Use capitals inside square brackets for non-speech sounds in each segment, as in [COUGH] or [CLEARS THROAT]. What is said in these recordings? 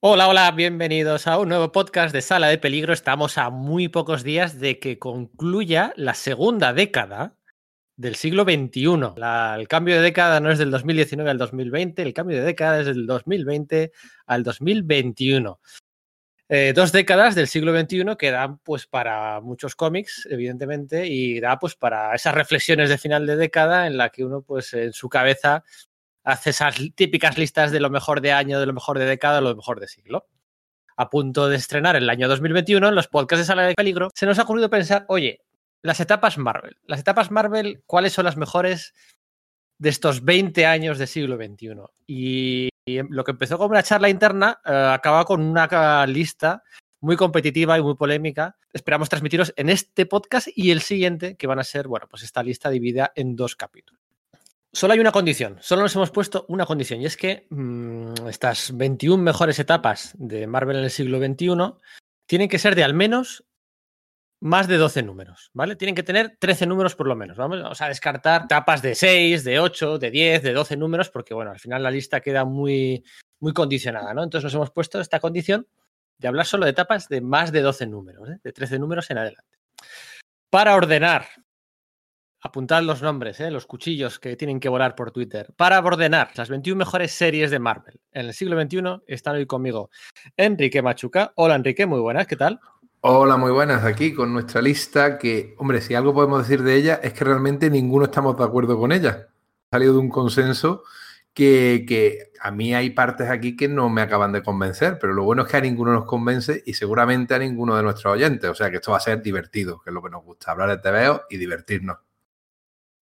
Hola, hola, bienvenidos a un nuevo podcast de Sala de Peligro. Estamos a muy pocos días de que concluya la segunda década del siglo XXI. el cambio de década no es del 2019 al 2020, el cambio de década es del 2020 al 2021. Eh, dos décadas del siglo XXI que dan pues para muchos cómics, evidentemente, y da pues para esas reflexiones de final de década en la que uno pues en su cabeza hace esas típicas listas de lo mejor de año, de lo mejor de década, de lo mejor de siglo. A punto de estrenar el año 2021, en los podcasts de Sala de Peligro, se nos ha ocurrido pensar, oye, las etapas Marvel. Las etapas Marvel, ¿cuáles son las mejores de estos 20 años de siglo XXI? Y, lo que empezó como una charla interna eh, acaba con una lista muy competitiva y muy polémica. Esperamos transmitiros en este podcast y el siguiente, que van a ser, bueno, pues esta lista dividida en dos capítulos. Solo hay una condición, solo nos hemos puesto una condición, y es que mm, estas 21 mejores etapas de Marvel en el siglo XXI tienen que ser de al menos más de 12 números, ¿vale? Tienen que tener 13 números por lo menos. Vamos a descartar etapas de 6, de 8, de 10, de 12 números, porque bueno, al final la lista queda muy, muy condicionada, ¿no? Entonces nos hemos puesto esta condición de hablar solo de etapas de más de 12 números, ¿eh? de 13 números en adelante. Para ordenar Apuntad los nombres, ¿eh? los cuchillos que tienen que volar por Twitter. Para ordenar las 21 mejores series de Marvel en el siglo XXI, están hoy conmigo Enrique Machuca. Hola Enrique, muy buenas, ¿qué tal? Hola, muy buenas, aquí con nuestra lista que, hombre, si algo podemos decir de ella es que realmente ninguno estamos de acuerdo con ella. Ha salido de un consenso que, que, a mí hay partes aquí que no me acaban de convencer, pero lo bueno es que a ninguno nos convence y seguramente a ninguno de nuestros oyentes. O sea que esto va a ser divertido, que es lo que nos gusta, hablar de TVO y divertirnos.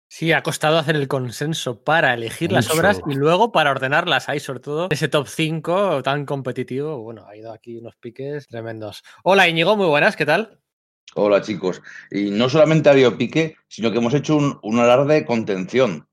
Sí, ha costado hacer el consenso para elegir las obras y luego para ordenarlas. Hay sobre todo ese top 5 tan competitivo. Bueno, ha ido aquí unos piques tremendos. Hola Íñigo, muy buenas, ¿qué tal? Hola chicos. Y no solamente ha habido pique, sino que hemos hecho un, un alarde de contención.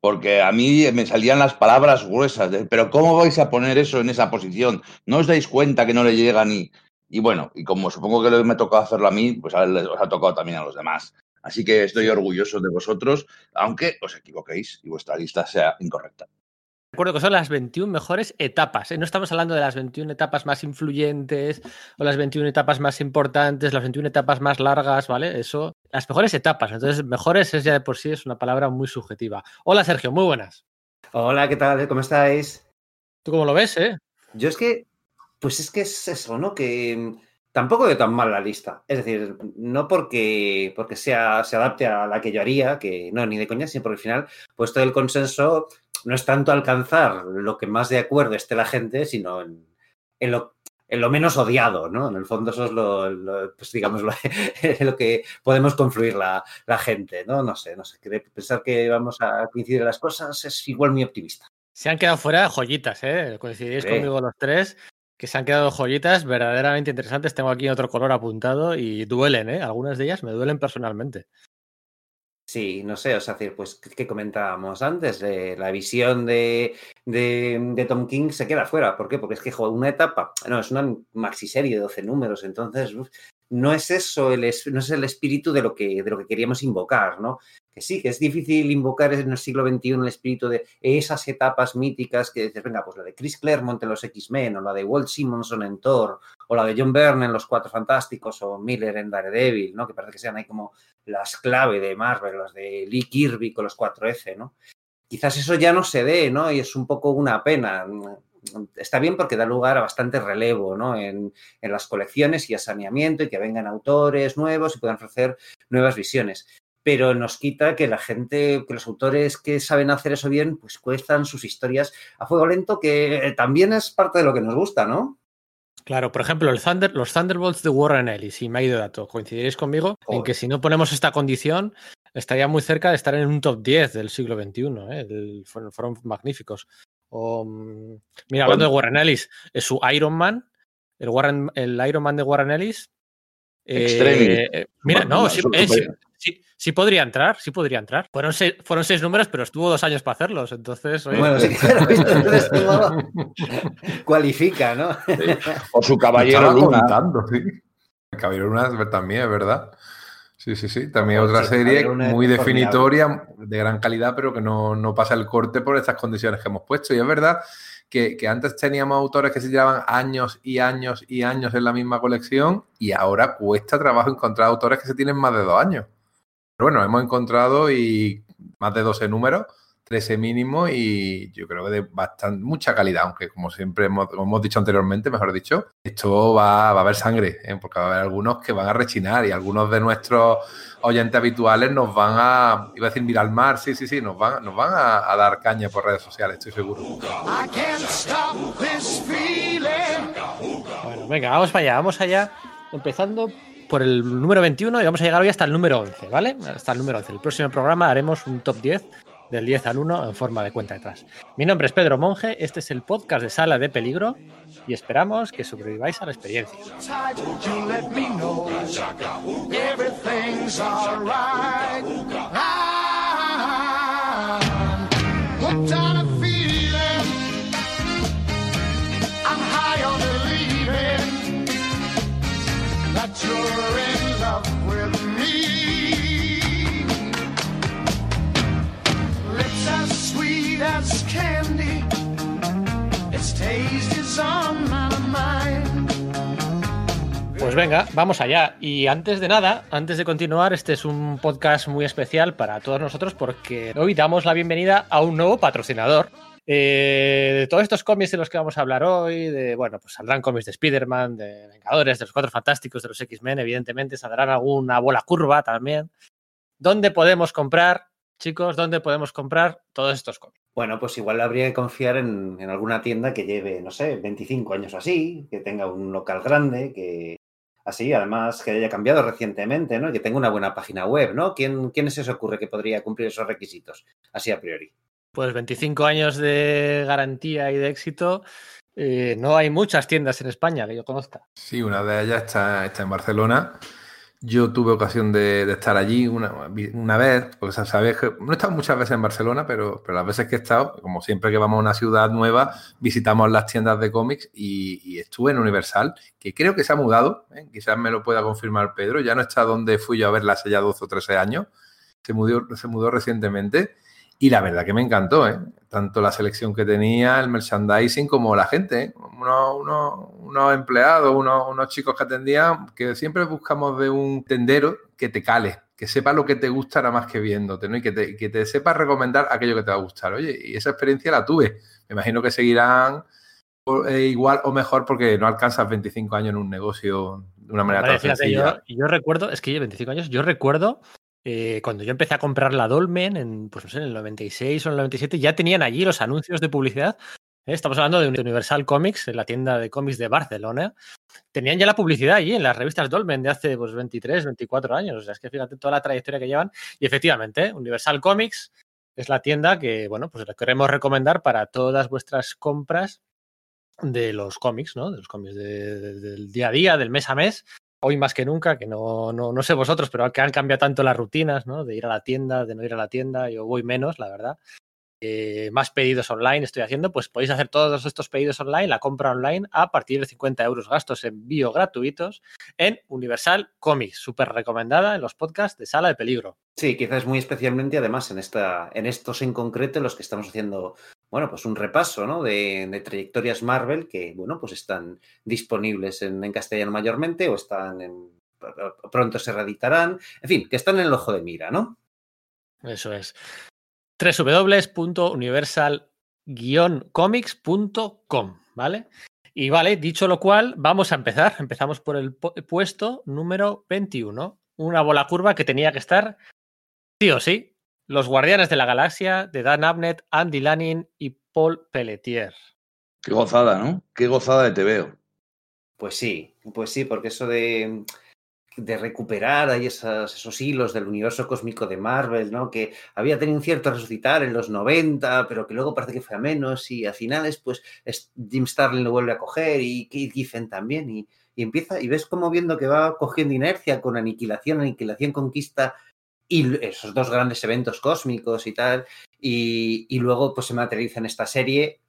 Porque a mí me salían las palabras gruesas de, pero ¿cómo vais a poner eso en esa posición? ¿No os dais cuenta que no le llega ni...? Y bueno, y como supongo que me tocado hacerlo a mí, pues a os ha tocado también a los demás. Así que estoy orgulloso de vosotros, aunque os equivoquéis y vuestra lista sea incorrecta. Recuerdo que son las 21 mejores etapas. ¿eh? No estamos hablando de las 21 etapas más influyentes o las 21 etapas más importantes, las 21 etapas más largas, ¿vale? Eso, las mejores etapas. Entonces, mejores es ya de por sí, es una palabra muy subjetiva. Hola, Sergio, muy buenas. Hola, ¿qué tal? ¿Cómo estáis? ¿Tú cómo lo ves, eh? Yo es que, pues es que es eso, ¿no? Que tampoco de tan mal la lista. Es decir, no porque, porque sea, se adapte a la que yo haría, que no, ni de coña, sino porque al final, puesto el consenso no es tanto alcanzar lo que más de acuerdo esté la gente, sino en, lo, en lo, menos odiado, ¿no? En el fondo eso es lo, pues digamos, lo, [LAUGHS] lo, que podemos confluir la, la, gente, ¿no? No sé, no sé. Pensar que vamos a coincidir en las cosas es igual muy optimista. Se han quedado fuera joyitas, ¿eh? Coincidís conmigo los tres que se han quedado joyitas verdaderamente interesantes. Tengo aquí otro color apuntado y duelen, ¿eh? Algunas de ellas me duelen personalmente. Sí, no sé, o sea, pues, ¿qué comentábamos antes? de la visión de, de, Tom King se queda fuera. ¿Por qué? Porque es que una etapa, no, es una maxiserie de 12 números, entonces no es eso, el, no es el espíritu de lo, que, de lo que queríamos invocar, ¿no? Que sí, que es difícil invocar en el siglo XXI el espíritu de esas etapas míticas que dices, venga, pues la de Chris Claremont en los X-Men, o la de Walt Simonson en Thor, o la de John Byrne en Los Cuatro Fantásticos, o Miller en Daredevil, ¿no? Que parece que sean ahí como las clave de Marvel, las de Lee Kirby con los 4F, ¿no? Quizás eso ya no se dé, ¿no? Y es un poco una pena está bien porque da lugar a bastante relevo ¿no? en, las colecciones y a saneamiento y que vengan autores nuevos y puedan ofrecer nuevas visiones. Pero nos quita que la gente, que los autores que saben hacer eso bien, pues cuestan sus historias a fuego lento, que también es parte de lo que nos gusta, ¿no? Claro, por ejemplo, el Thunder, los Thunderbolts de Warren Ellis, y me ha ido dato, coincidiréis conmigo en que si no ponemos esta condición, estaría muy cerca de estar en un top 10 del siglo XXI. ¿eh? fueron, magníficos. Mm, mira, hablando de Warren Ellis, es su Iron Man, el, Warren, el Iron Man de Warren Ellis. Eh, eh, mira, no, sí, sí, podría entrar, sí podría entrar. Fueron seis, fueron seis números, pero estuvo dos años para hacerlos, entonces... Bueno, sí, [LAUGHS] entonces [LAUGHS] cualifica, ¿no? O su caballero Luna. El caballero Luna también, es verdad. Sí, sí, sí. También otra serie muy definitoria, de gran calidad, pero que no, no, pasa el corte por estas condiciones que hemos puesto. Y es verdad que, que, antes teníamos autores que se llevaban años y años y años en la misma colección y ahora cuesta trabajo encontrar autores que se tienen más de dos años. Pero bueno, hemos encontrado y más de 12 números 13 mínimo y yo creo que de bastante, mucha calidad, aunque como siempre hemos, hemos dicho anteriormente, mejor dicho, esto va, va a haber sangre, ¿eh? porque va a haber algunos que van a rechinar y algunos de nuestros oyentes habituales nos van a, iba a decir, mirar al mar, sí, sí, sí, nos van, nos van a, a dar caña por redes sociales, estoy seguro. Bueno, venga, vamos para allá, vamos allá, empezando por el número 21 y vamos a llegar hoy hasta el número 11, ¿vale? Hasta el número 11. El próximo programa haremos un top 10 del 10 al 1 en forma de cuenta detrás. Mi nombre es Pedro Monge, este es el podcast de Sala de Peligro y esperamos que sobreviváis a la experiencia. Pues venga, vamos allá. Y antes de nada, antes de continuar, este es un podcast muy especial para todos nosotros porque hoy damos la bienvenida a un nuevo patrocinador. Eh, de todos estos cómics de los que vamos a hablar hoy, de bueno, pues saldrán cómics de Spider-Man, de Vengadores, de los Cuatro Fantásticos, de los X-Men, evidentemente, saldrán alguna bola curva también. ¿Dónde podemos comprar, chicos, dónde podemos comprar todos estos cómics? Bueno, pues igual habría que confiar en, en, alguna tienda que lleve, no sé, 25 años así, que tenga un local grande, que así, además que haya cambiado recientemente, ¿no? Y que tenga una buena página web, ¿no? ¿Quién, ¿Quién se os ocurre que podría cumplir esos requisitos? Así a priori. Pues 25 años de garantía y de éxito. Eh, no hay muchas tiendas en España que yo conozca. Sí, una de ellas está, está en Barcelona yo tuve ocasión de, estar allí una, una, vez, porque sabes que no he estado muchas veces en Barcelona, pero, pero, las veces que he estado, como siempre que vamos a una ciudad nueva, visitamos las tiendas de cómics y, y estuve en Universal, que creo que se ha mudado, ¿eh? quizás me lo pueda confirmar Pedro, ya no está donde fui yo a verla hace ya 12 o 13 años, se mudó, se mudó recientemente y la verdad que me encantó, ¿eh? tanto la selección que tenía, el merchandising, como la gente, ¿eh? unos, unos, unos, empleados, unos, unos, chicos que atendían, que siempre buscamos de un tendero que te cale, que sepa lo que te gusta nada más que viéndote, ¿no? y que te, que te sepa recomendar aquello que te va a gustar. Oye, y esa experiencia la tuve. Me imagino que seguirán igual o mejor porque no alcanzas 25 años en un negocio de una manera vale, tan fíjate, sencilla. Yo, yo recuerdo, es que yo 25 años, yo recuerdo eh, cuando yo empecé a comprar la Dolmen, en, pues no sé, en el 96 o en el 97, ya tenían allí los anuncios de publicidad. ¿eh? Estamos hablando de Universal Comics, en la tienda de cómics de Barcelona. Tenían ya la publicidad allí en las revistas Dolmen de hace pues, 23, 24 años. O sea, es que fíjate toda la trayectoria que llevan. Y efectivamente, Universal Comics es la tienda que, bueno, pues la queremos recomendar para todas vuestras compras de los cómics, ¿no? De los cómics de, de, del día a día, del mes a mes hoy más que nunca, que no, no, no, sé vosotros, pero que han cambiado tanto las rutinas, ¿no? De ir a la tienda, de no ir a la tienda, yo voy menos, la verdad. Eh, más pedidos online estoy haciendo, pues podéis hacer todos estos pedidos online, la compra online, a partir de 50 euros gastos envío gratuitos en Universal Comics, súper recomendada en los podcasts de Sala de Peligro. Sí, quizás muy especialmente además en, esta, en estos en concreto en los que estamos haciendo bueno, pues un repaso ¿no? de, trayectorias Marvel que, bueno, pues están disponibles en, en, castellano mayormente o están en, pronto se reeditarán, en fin, que están en el ojo de mira, ¿no? Eso es. www.universal-comics.com, ¿vale? Y vale, dicho lo cual, vamos a empezar. Empezamos por el puesto número 21. Una bola curva que tenía que estar sí o sí los Guardianes de la Galaxia de Dan Abnett, Andy Lanning y Paul Pelletier. Qué gozada, ¿no? Qué gozada de te veo. Pues sí, pues sí, porque eso de, de recuperar ahí esas, esos hilos del universo cósmico de Marvel, ¿no? Que había tenido un cierto resucitar en los 90, pero que luego parece que fue a menos y a finales, pues Jim Starlin lo vuelve a coger y Keith Giffen también y, y empieza, y ves como viendo que va cogiendo inercia con aniquilación, aniquilación, conquista, y esos dos grandes eventos cósmicos y tal, y, y luego pues se materializa en esta serie,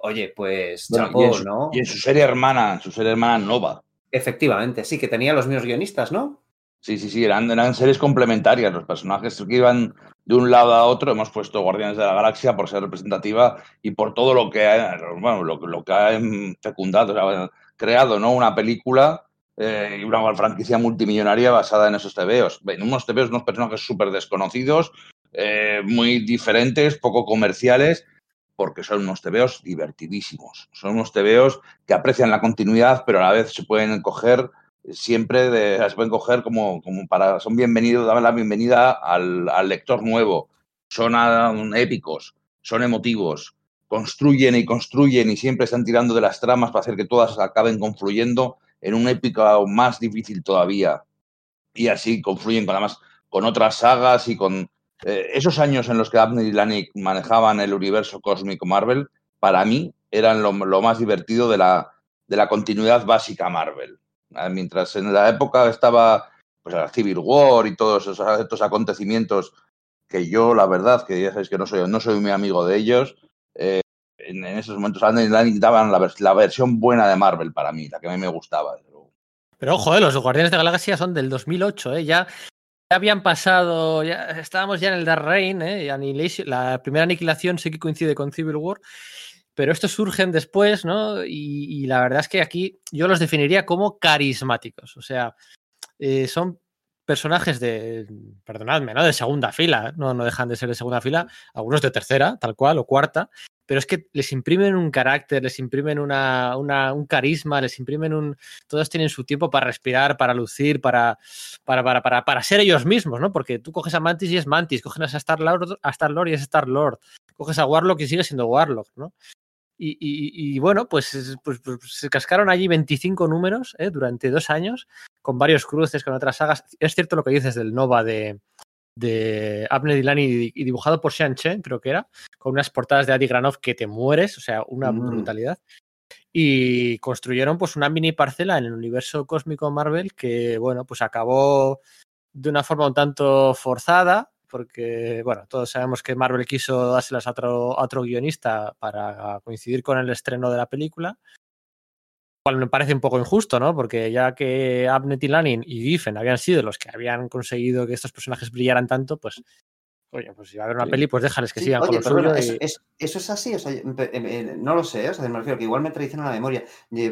oye, pues bueno, chapó, y su, ¿no? Y en su serie hermana, su serie hermana Nova. Efectivamente, sí, que tenía los mismos guionistas, ¿no? Sí, sí, sí, eran, eran series complementarias. Los personajes que iban de un lado a otro, hemos puesto Guardianes de la Galaxia por ser representativa y por todo lo que ha, bueno, lo, lo que ha fecundado, o sea, creado, ¿no? Una película eh, una franquicia multimillonaria basada en esos tebeos. En unos tebeos, unos personajes súper desconocidos, eh, muy diferentes, poco comerciales, porque son unos tebeos divertidísimos. Son unos tebeos que aprecian la continuidad, pero a la vez se pueden coger siempre de, se pueden coger como, como para, son bienvenidos, dar la bienvenida al, al lector nuevo. Son ah, épicos, son emotivos, construyen y construyen y siempre están tirando de las tramas para hacer que todas acaben confluyendo en una épica más difícil todavía. Y así confluyen con, además con otras sagas y con eh, esos años en los que Abner y Lanik manejaban el universo cósmico Marvel, para mí eran lo, lo más divertido de la, de la continuidad básica Marvel. Ah, mientras en la época estaba pues, la Civil War y todos esos, estos acontecimientos que yo, la verdad, que ya sabéis que no soy, no soy muy amigo de ellos, eh, en, esos momentos daban la, la, versión buena de Marvel para mí, la que a mí me gustaba. Pero ojo, eh, los Guardianes de la Galaxia son del 2008, eh, ya, habían pasado, ya estábamos ya en el Dark Reign, eh, la primera aniquilación sí que coincide con Civil War, pero estos surgen después, ¿no? Y, y, la verdad es que aquí yo los definiría como carismáticos, o sea, eh, son personajes de, perdonadme, ¿no? De segunda fila, no, no dejan de ser de segunda fila, algunos de tercera, tal cual, o cuarta, pero es que les imprimen un carácter, les imprimen una, un carisma, les imprimen un... Todos tienen su tiempo para respirar, para lucir, para, para, para, para, para ser ellos mismos, ¿no? Porque tú coges a Mantis y es Mantis, coges a Star-Lord a Star -Lord y es Star-Lord, coges a Warlock y sigue siendo Warlock, ¿no? Y, y, y, bueno, pues, pues, pues, se cascaron allí 25 números ¿eh? durante dos años, con varios cruces, con otras sagas. Es cierto lo que dices del Nova de, de Abner Dilani y dibujado por Sean Chen, creo que era, con unas portadas de Adi Granov que te mueres, o sea, una mm. brutalidad. Y construyeron pues una mini parcela en el universo cósmico Marvel que, bueno, pues acabó de una forma un tanto forzada, porque, bueno, todos sabemos que Marvel quiso dárselas a otro, a otro guionista para coincidir con el estreno de la película. Cual me parece un poco injusto, ¿no? Porque ya que Abnett y Lanin y Giffen habían sido los que habían conseguido que estos personajes brillaran tanto, pues Oye, pues si va a haber una sí. peli, pues déjales que sí, sigan oye, con lo suyo. Es, y... es, eso es así, o sea, no lo sé, o sea, me refiero que igual me traiciona la memoria,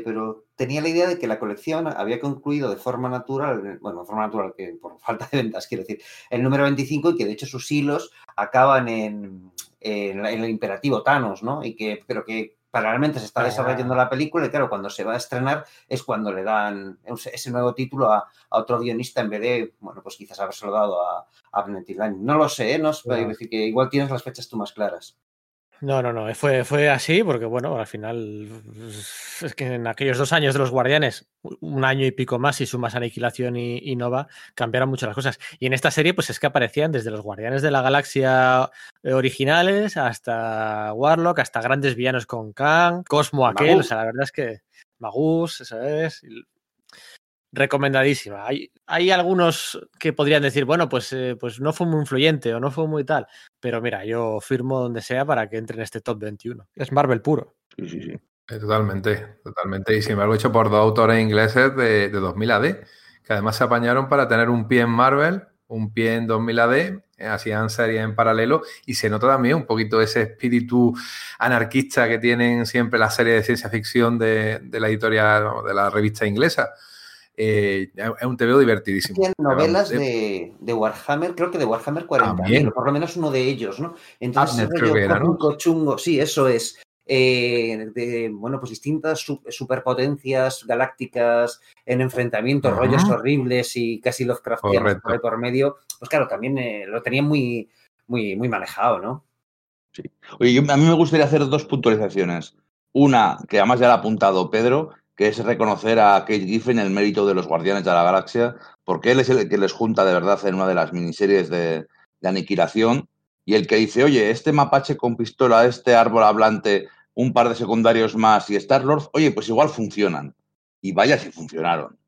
pero tenía la idea de que la colección había concluido de forma natural, bueno, de forma natural, que por [LAUGHS] falta de ventas, quiero decir, el número 25 y que de hecho sus hilos acaban en, en, en el imperativo Thanos, ¿no? Y que, pero que paralelamente se está desarrollando la película y claro, cuando se va a estrenar es cuando le dan ese nuevo título a, a otro guionista en vez de, bueno, pues quizás habérselo dado a, a Abnett No lo sé, ¿eh? no claro. decir que igual tienes las fechas tú más claras. No, no, no, fue, fue así porque, bueno, al final es que en aquellos dos años de los Guardianes, un año y pico más, y sumas Aniquilación y, y, Nova, cambiaron mucho las cosas. Y en esta serie, pues es que aparecían desde los Guardianes de la Galaxia originales hasta Warlock, hasta grandes villanos con Kang, Cosmo aquel, Magus. o sea, la verdad es que Magus, ¿sabes? Recomendadísima. Hay, hay, algunos que podrían decir, bueno, pues, eh, pues no fue muy influyente o no fue muy tal, pero mira, yo firmo donde sea para que entre en este top 21. Es Marvel puro. Sí, sí, sí. Eh, totalmente, totalmente. Y sin embargo, hecho por dos autores ingleses de, de 2000 AD, que además se apañaron para tener un pie en Marvel, un pie en 2000 AD, eh, hacían series en paralelo y se nota también un poquito ese espíritu anarquista que tienen siempre las series de ciencia ficción de, de la editorial, de la revista inglesa. Eh, es un TVO divertidísimo. Tienen novelas de, de, Warhammer, creo que de Warhammer 40.000, por lo menos uno de ellos, ¿no? Entonces, Abner, creo que era, ¿no? chungo, sí, eso es. Eh, de, bueno, pues distintas superpotencias galácticas en enfrentamientos, uh -huh. rollos horribles y casi Lovecraftianos por, por medio, pues claro, también eh, lo tenían muy, muy, muy manejado, ¿no? Sí. Oye, yo, a mí me gustaría hacer dos puntualizaciones. Una, que además ya la ha apuntado Pedro, que es reconocer a Kate Giffen el mérito de los Guardianes de la Galaxia, porque él es el que les junta de verdad en una de las miniseries de, aniquilación, y el que dice, oye, este mapache con pistola, este árbol hablante, un par de secundarios más y Star-Lord, oye, pues igual funcionan. Y vaya si funcionaron.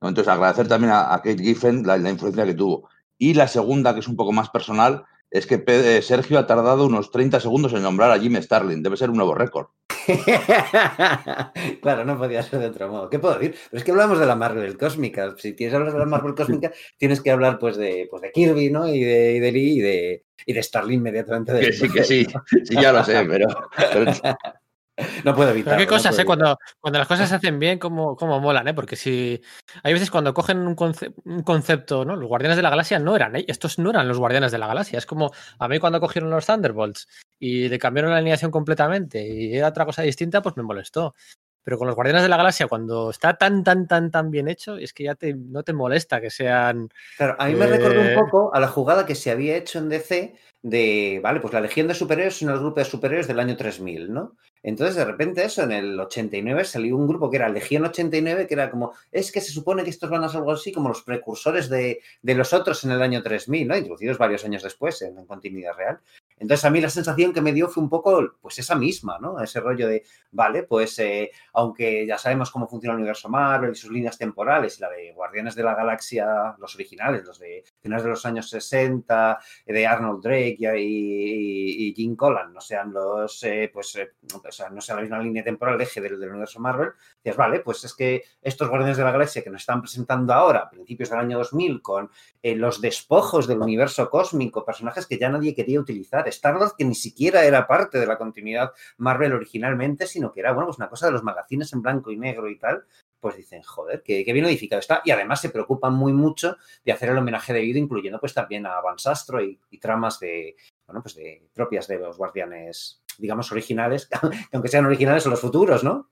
Entonces, agradecer también a, Kate Giffen la, influencia que tuvo. Y la segunda, que es un poco más personal, es que eh, Sergio ha tardado unos 30 segundos en nombrar a Jim Starlin. Debe ser un nuevo récord. [LAUGHS] claro, no podía ser de otro modo. ¿Qué puedo decir? Pero es que hablamos de la Marvel cósmica. Si tienes que hablar de la Marvel cósmica, [LAUGHS] tienes que hablar pues de, pues de Kirby, ¿no? Y de, y de Lee y de, y de Starlin inmediatamente. Que sí, que sí. Sí, ya lo sé, pero... pero... [LAUGHS] [LAUGHS] No puedo evitar. qué cosas, ¿eh? Cuando, cuando las cosas se hacen bien, como, como molan, ¿eh? Porque si. Hay veces cuando cogen un, conce un, concepto, ¿no? Los Guardianes de la Galaxia no eran, ¿eh? estos no eran los Guardianes de la Galaxia. Es como a mí cuando cogieron los Thunderbolts y le cambiaron la alineación completamente y era otra cosa distinta, pues me molestó. Pero con los Guardianes de la Galaxia, cuando está tan, tan, tan, tan bien hecho, es que ya te, no te molesta que sean. Claro, a mí me eh... recordó un poco a la jugada que se había hecho en DC de, vale, pues la Legión de Superhéroes en el grupo de superhéroes del año 3000, ¿no? Entonces, de repente, eso, en el 89 salió un grupo que era Legión 89, que era como, es que se supone que estos van a ser algo así como los precursores de, de los otros en el año 3000, ¿no? Introducidos varios años después en, en continuidad real. Entonces, a mí la sensación que me dio fue un poco, pues esa misma, ¿no? Ese rollo de, vale, pues eh, aunque ya sabemos cómo funciona el universo Marvel y sus líneas temporales, y la de Guardianes de la Galaxia, los originales, los de finales de los años 60, de Arnold Drake y, Jim Collan, no sean los, eh, pues, eh, o sea, no sea la misma línea temporal, eje del, del universo Marvel, dices, vale, pues es que estos Guardianes de la Galaxia que nos están presentando ahora, a principios del año 2000, con eh, los despojos del universo cósmico, personajes que ya nadie quería utilizar, Star-Lord que ni siquiera era parte de la continuidad Marvel originalmente, sino que era, bueno, pues una cosa de los magazines en blanco y negro y tal, pues dicen, joder, qué, qué bien edificado está. Y además se preocupan muy mucho de hacer el homenaje debido, incluyendo pues también a Van Sastro y, y tramas de, bueno, pues de propias de los guardianes, digamos, originales, [LAUGHS] aunque sean originales son los futuros, ¿no?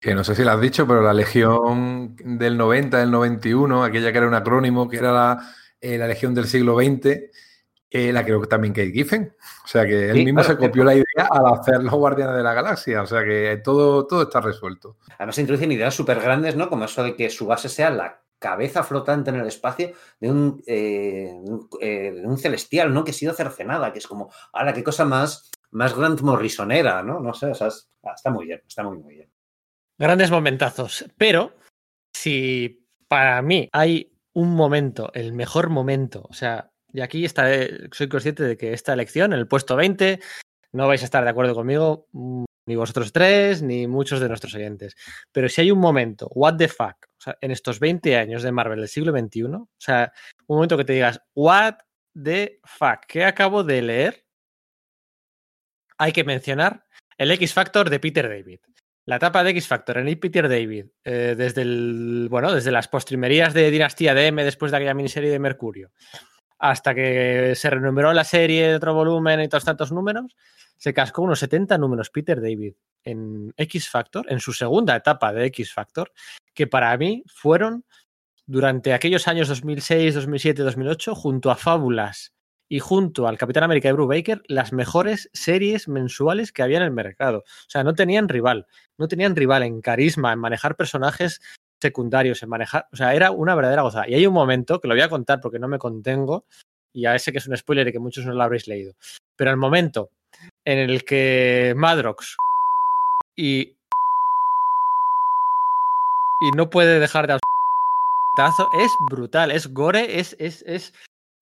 Que no sé si lo has dicho, pero la Legión del 90, del 91, aquella que era un acrónimo, que era la, eh, la Legión del siglo XX, eh, la creo que también Kate Giffen. O sea que él sí, mismo claro, se copió la idea al hacer los Guardianes de la Galaxia. O sea que todo, todo está resuelto. Además se introducen ideas súper grandes, ¿no? Como eso de que su base sea la cabeza flotante en el espacio de un, eh, eh, de un celestial, ¿no? Que ha sido cercenada, que es como, ahora qué cosa más, más Grant Morrisonera, ¿no? No sé, o sea, es, está muy bien, está muy, muy bien. Grandes momentazos. Pero si para mí hay un momento, el mejor momento, o sea, y aquí está, soy consciente de que esta elección, el puesto 20, no vais a estar de acuerdo conmigo, ni vosotros tres, ni muchos de nuestros oyentes. Pero si hay un momento, what the fuck, en estos 20 años de Marvel del siglo XXI, o sea, un momento que te digas, what the fuck, ¿qué acabo de leer? Hay que mencionar el X Factor de Peter David. La etapa de X Factor en Peter David, eh, desde el, bueno, desde las postrimerías de Dinastía de M después de aquella miniserie de Mercurio, hasta que se renumeró la serie de otro volumen y todos tantos números, se cascó unos 70 números Peter David en X Factor, en su segunda etapa de X Factor, que para mí fueron durante aquellos años 2006, 2007, 2008, junto a Fábulas y junto al Capitán América de Bruce Baker, las mejores series mensuales que había en el mercado. O sea, no tenían rival, no tenían rival en carisma, en manejar personajes secundarios, en manejar, o sea, era una verdadera gozada. Y hay un momento que lo voy a contar porque no me contengo, y a ese que es un spoiler y que muchos no lo habréis leído, pero el momento en el que Madrox y y no puede dejar de es brutal, es gore, es, es, es,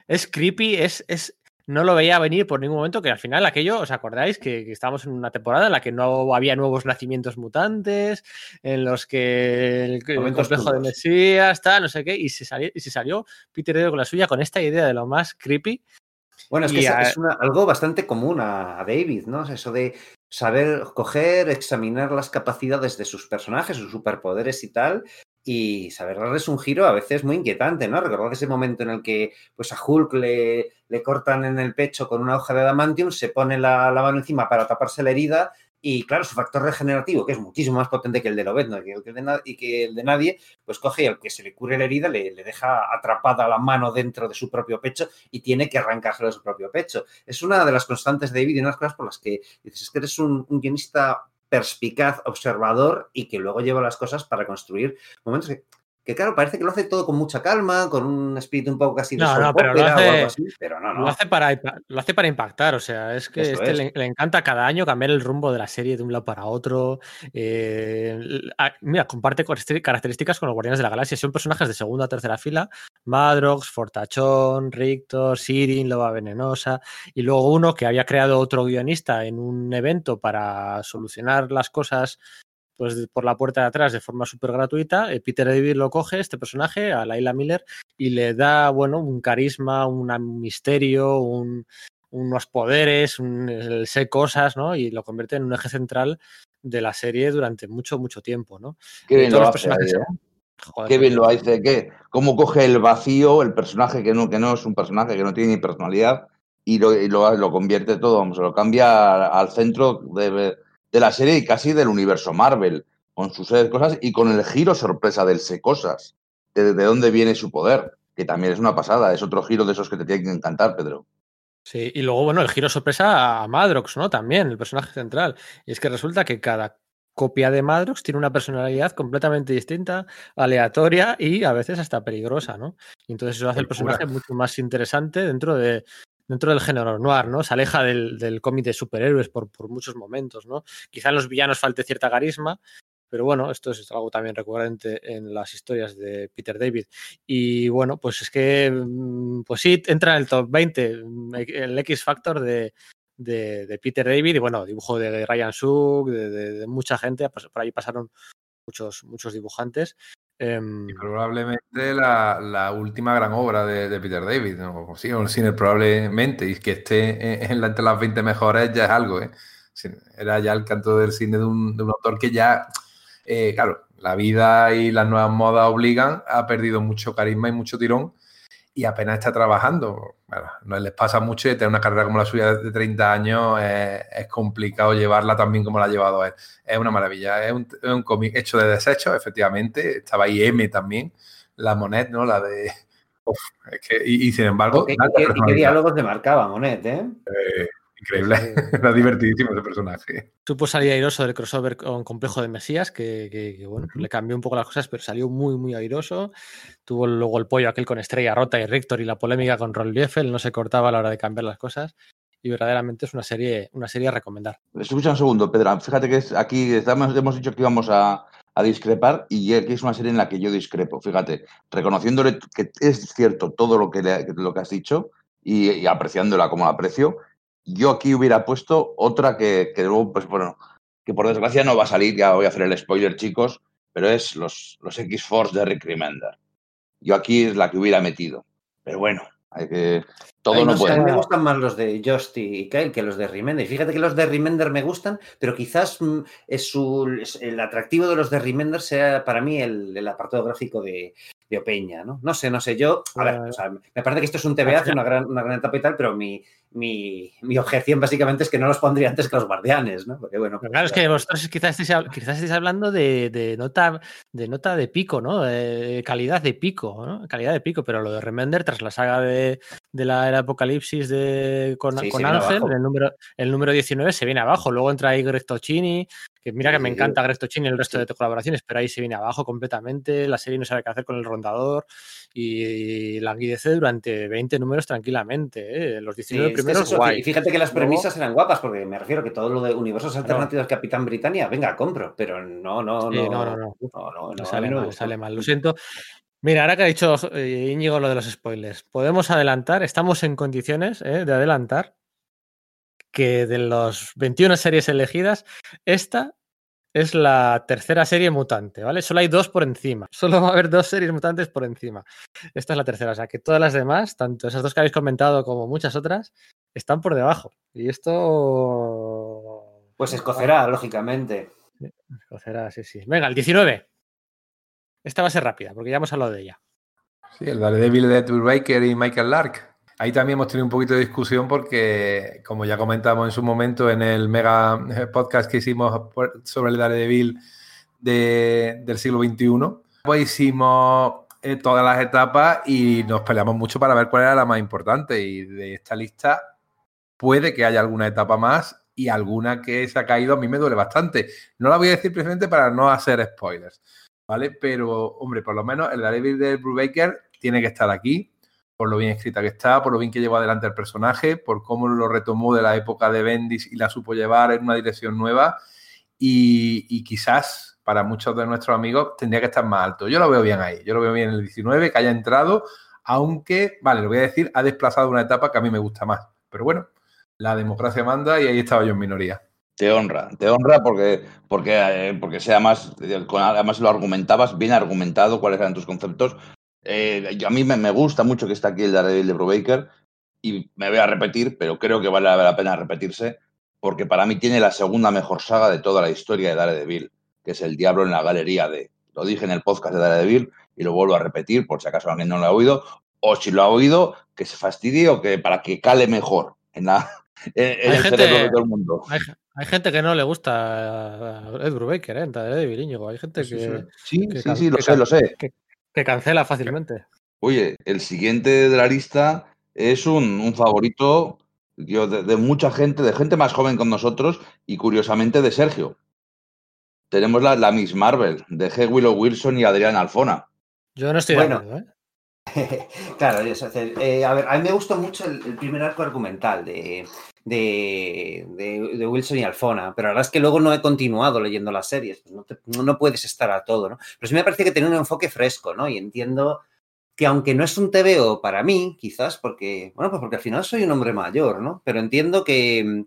es creepy, es, es, no lo veía venir por ningún momento, que al final aquello, ¿os acordáis? Que, que estábamos en una temporada en la que no había nuevos nacimientos mutantes, en los que el, el complejo de Mesías, tal, no sé qué, y se salió, y se salió Peter David con la suya, con esta idea de lo más creepy. Bueno, es que a... es una, algo bastante común a, a David, ¿no? Eso de saber coger, examinar las capacidades de sus personajes, sus superpoderes y tal, y saber darles un giro a veces muy inquietante, ¿no? Recordad ese momento en el que pues a Hulk le, le cortan en el pecho con una hoja de adamantium, se pone la, la, mano encima para taparse la herida y claro, su factor regenerativo, que es muchísimo más potente que el de Lobezno y, que el de y que el de nadie, pues coge y al que se le cure la herida le, le, deja atrapada la mano dentro de su propio pecho y tiene que arrancarse de su propio pecho. Es una de las constantes de David y unas cosas por las que dices, es que eres un guionista perspicaz, observador y que luego lleva las cosas para construir momentos que que claro, parece que lo hace todo con mucha calma, con un espíritu un poco casi de No, no, pero lo o hace- algo así, pero no, no. Lo hace, para, lo hace para impactar, o sea, es que este es. le, le encanta cada año cambiar el rumbo de la serie de un lado para otro. eh, mira, comparte características con los Guardianes de la Galaxia. Son personajes de segunda o tercera fila: Madrox, Fortachón, Rictor, Sirin, Loba Venenosa. Y luego uno que había creado otro guionista en un evento para solucionar las cosas pues por la puerta de atrás de forma súper gratuita. eh, Peter David lo coge, este personaje, a Laila Miller, y le da, bueno, un carisma, un misterio, un- unos poderes, un, el sé cosas, ¿no? Y lo convierte en un eje central de la serie durante mucho, mucho tiempo, ¿no? Qué bien todos lo hace, ¿eh? Joder, Qué bien lo hace, ¿qué? Cómo coge el vacío, el personaje que no, que no es un personaje, que no tiene ni personalidad, y lo, y lo, lo convierte todo, vamos, lo cambia al centro de, de la serie y casi del universo Marvel, con sus cosas y con el giro sorpresa del sé cosas, de, de dónde viene su poder, que también es una pasada, es otro giro de esos que te tienen que encantar, Pedro. Sí, y luego, bueno, el giro sorpresa a Madrox, ¿no? También, el personaje central. Y es que resulta que cada copia de Madrox tiene una personalidad completamente distinta, aleatoria y a veces hasta peligrosa, ¿no? Y entonces eso hace el personaje mucho más interesante dentro de dentro del género noir, ¿no? Se aleja del, del cómic de superhéroes por, por muchos momentos, ¿no? Quizá en los villanos falte cierta carisma, pero bueno, esto es algo también recurrente en las historias de Peter David. Y bueno, pues es que, mm, pues sí, entra en el top 20, mm, el X Factor de, de, Peter David y bueno, dibujo de Ryan Suk, de, de- de mucha gente, pues por ahí pasaron muchos, muchos dibujantes. Em, probablemente la, la última gran obra de, Peter David, ¿no? Sí, el probablemente, y que esté en, la- entre las 20 mejores ya es algo, ¿eh? Era ya el canto del cine de un, de un autor que ya, eh, claro, la vida y las nuevas modas obligan, ha perdido mucho carisma y mucho tirón y apenas está trabajando. Bueno, no les pasa mucho y tener una carrera como la suya de 30 años es, es complicado llevarla tan bien como la ha llevado él. Es una maravilla. Es un, es un cómic hecho de desechos, efectivamente. Estaba ahí M también, la Monet, ¿no? La de. Uf, es que- y, y sin embargo, ¿Qué- nada qué- de ¿Y qué diálogos le marcaba Monet, eh? Eh, increíble. [LAUGHS] Era divertidísimo ese personaje. Supo salir airoso del crossover con Complejo de Mesías, que, que- que, bueno, le cambió un poco las cosas, pero salió muy, muy airoso. Tuvo luego el pollo aquel con Estrella Rota y Rictor y la polémica con Ron Liefeld, no se cortaba a la hora de cambiar las cosas. Y verdaderamente es una serie, una serie a recomendar. Escucha un segundo, Pedro. Fíjate que es- aquí estamos, hemos dicho que íbamos a, a discrepar y aquí es una serie en la que yo discrepo. Fíjate, reconociéndole que es cierto todo lo que, le- lo que has dicho y, y apreciándola como la aprecio, yo aquí hubiera puesto otra que, que luego, pues bueno, que por desgracia no va a salir, ya voy a hacer el spoiler, chicos, pero es los, los X-Force de Rick Remender. Yo aquí es la que hubiera metido. Pero bueno, hay que. Todo Ay, no, a puede. mí me gustan más los de Just y Kyle que los de Remender. Y fíjate que los de Remender me gustan, pero quizás mm, es su, es- el atractivo de los de Remender sea para mí el, el apartado gráfico de, de Opeña, ¿no? No sé, no sé. Yo, a ver, o sea, me parece que esto es un TV hace una gran, una gran etapa y tal, pero mi, mi, mi objeción básicamente es que no los pondría antes que los guardianes, ¿no? Porque bueno. Claro, es que vosotros quizás estéis, quizás estéis hablando de, de nota, de nota de pico, ¿no? De calidad de pico, ¿no? Calidad de pico, pero lo de Remender, tras la saga de, de la era Apocalipsis de, con, Sí, Ángel, el número, el número 19 se viene abajo. Luego entra ahí Greg Tocini, que mira que me Sí. encanta Greg Tocini y el resto Sí. de colaboraciones, pero ahí se viene abajo completamente. La serie no sabe qué hacer con el rondador y languidece durante 20 números tranquilamente. ¿eh? Los Sí, 19 es que es primeros, guay. Y fíjate que las Luego- premisas eran guapas, porque me refiero que todo lo de universos alternativos Capitán Britannia, venga, compro, pero no, no, Sí, no. no, no, no. no, no, no, a sale no mal, sale mal. Lo siento. Mira, ahora que ha dicho eh, Íñigo lo de los spoilers, podemos adelantar, estamos en condiciones eh, de adelantar que de los 21 series elegidas, esta es la tercera serie mutante, ¿vale? Solo hay dos por encima. [LAUGHS] Solo va a haber dos series mutantes por encima. Esta es la tercera, o sea que todas las demás, tanto esas dos que habéis comentado como muchas otras, están por debajo. Y esto... Pues escocerá, lógicamente. Será, sí, sí. Venga, el 19. Esta va a ser rápida, porque ya hemos hablado de ella. Sí, el Daredevil de Baker y Michael Lark. Ahí también hemos tenido un poquito de discusión porque, como ya comentamos en su momento en el mega podcast que hicimos sobre el Daredevil de- del siglo XXI, pues hicimos eh, todas las etapas y nos peleamos mucho para ver cuál era la más importante. Y de esta lista puede que haya alguna etapa más y alguna que se ha caído a mí me duele bastante. No la voy a decir precisamente para no hacer spoilers. ¿vale? Pero, hombre, por lo menos el Daredevil de Brubaker tiene que estar aquí, por lo bien escrita que está, por lo bien que llevó adelante el personaje, por cómo lo retomó de la época de Bendis y la supo llevar en una dirección nueva. Y, y quizás para muchos de nuestros amigos tendría que estar más alto. Yo lo veo bien ahí, yo lo veo bien en el 19, que haya entrado, aunque, vale, lo voy a decir, ha desplazado una etapa que a mí me gusta más. Pero bueno, la democracia manda y ahí estaba yo en minoría. Te honra, te honra porque, porque, eh, porque sea más, además lo argumentabas, bien argumentado, cuáles eran tus conceptos. Eh, a mí me, gusta mucho que está aquí el Daredevil de Brubaker y me voy a repetir, pero creo que vale la pena repetirse porque para mí tiene la segunda mejor saga de toda la historia de Daredevil, que es El Diablo en la Galería de. Lo dije en el podcast de Daredevil y lo vuelvo a repetir por si acaso alguien no lo ha oído, o si lo ha oído, que se fastidie o que para que cale mejor en, la, [LAUGHS] en, el cerebro de todo el mundo. Hay gente que no le gusta a Ed Brubaker, ¿eh? De Íñigo. Hay gente que. Sí, sí, sí, lo sé, lo sé. Que, cancela fácilmente. Oye, el siguiente de la lista es un, favorito de, mucha gente, de gente más joven con nosotros y curiosamente de Sergio. Tenemos la, la Miss Marvel, de G. Willow Wilson y Adrián Alfona. Yo no estoy de acuerdo, ¿eh? [LAUGHS] claro, eh, a ver, a mí me gustó mucho el, primer arco argumental de, de, Wilson y Alfona, pero la verdad es que luego no he continuado leyendo las series, pues no, puedes estar a todo, ¿no? Pero sí me parece que tiene un enfoque fresco, ¿no? Y entiendo que aunque no es un TVO para mí, quizás, porque, bueno, pues porque al final soy un hombre mayor, ¿no? Pero entiendo que,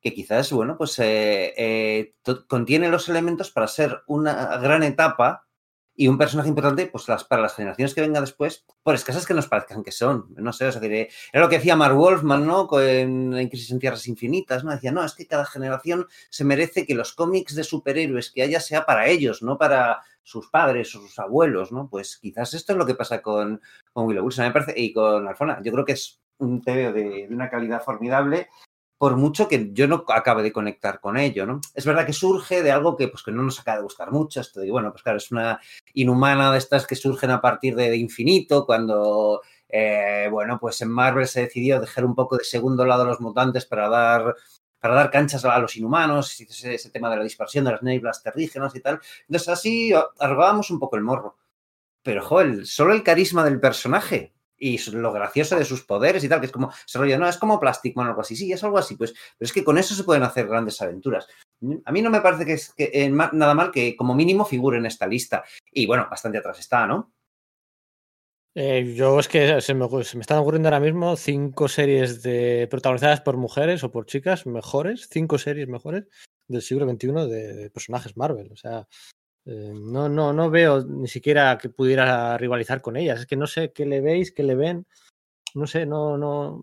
que quizás, bueno, pues eh, eh, contiene los elementos para ser una gran etapa y un personaje importante, pues las, para las generaciones que vengan después, por escasas que nos parezcan que son. No sé, o sea, era lo que decía Mark Wolfman, ¿no? En, en, Crisis en Tierras Infinitas, ¿no? Decía, no, es que cada generación se merece que los cómics de superhéroes que haya sea para ellos, no para sus padres o sus abuelos, ¿no? Pues quizás esto es lo que pasa con, con Willow Wilson, me parece, y con Alfona. Yo creo que es un TV de, de una calidad formidable por mucho que yo no acabe de conectar con ello, ¿no? Es verdad que surge de algo que, pues, que no nos acaba de gustar mucho, esto de, bueno, pues claro, es una inhumana de estas que surgen a partir de, infinito, cuando, eh, bueno, pues en Marvel se decidió dejar un poco de segundo lado a los mutantes para dar para dar canchas a los inhumanos, ese, ese tema de la dispersión de las neblas terrígenas y tal. Entonces así arrogábamos un poco el morro. Pero, joder, solo el carisma del personaje y lo gracioso de sus poderes y tal, que es como, se rollo, no, es como Plastic Man o algo así, sí, es algo así, pues, pero es que con eso se pueden hacer grandes aventuras. A mí no me parece que es que, eh, nada mal que como mínimo figure en esta lista. Y bueno, bastante atrás está, ¿no? Eh, yo es que se me, están ocurriendo ahora mismo cinco series de protagonizadas por mujeres o por chicas mejores, cinco series mejores del siglo XXI de personajes Marvel. O sea, eh, no, no, no veo ni siquiera que pudiera rivalizar con ellas. Es que no sé qué le veis, qué le ven. No sé, no, no.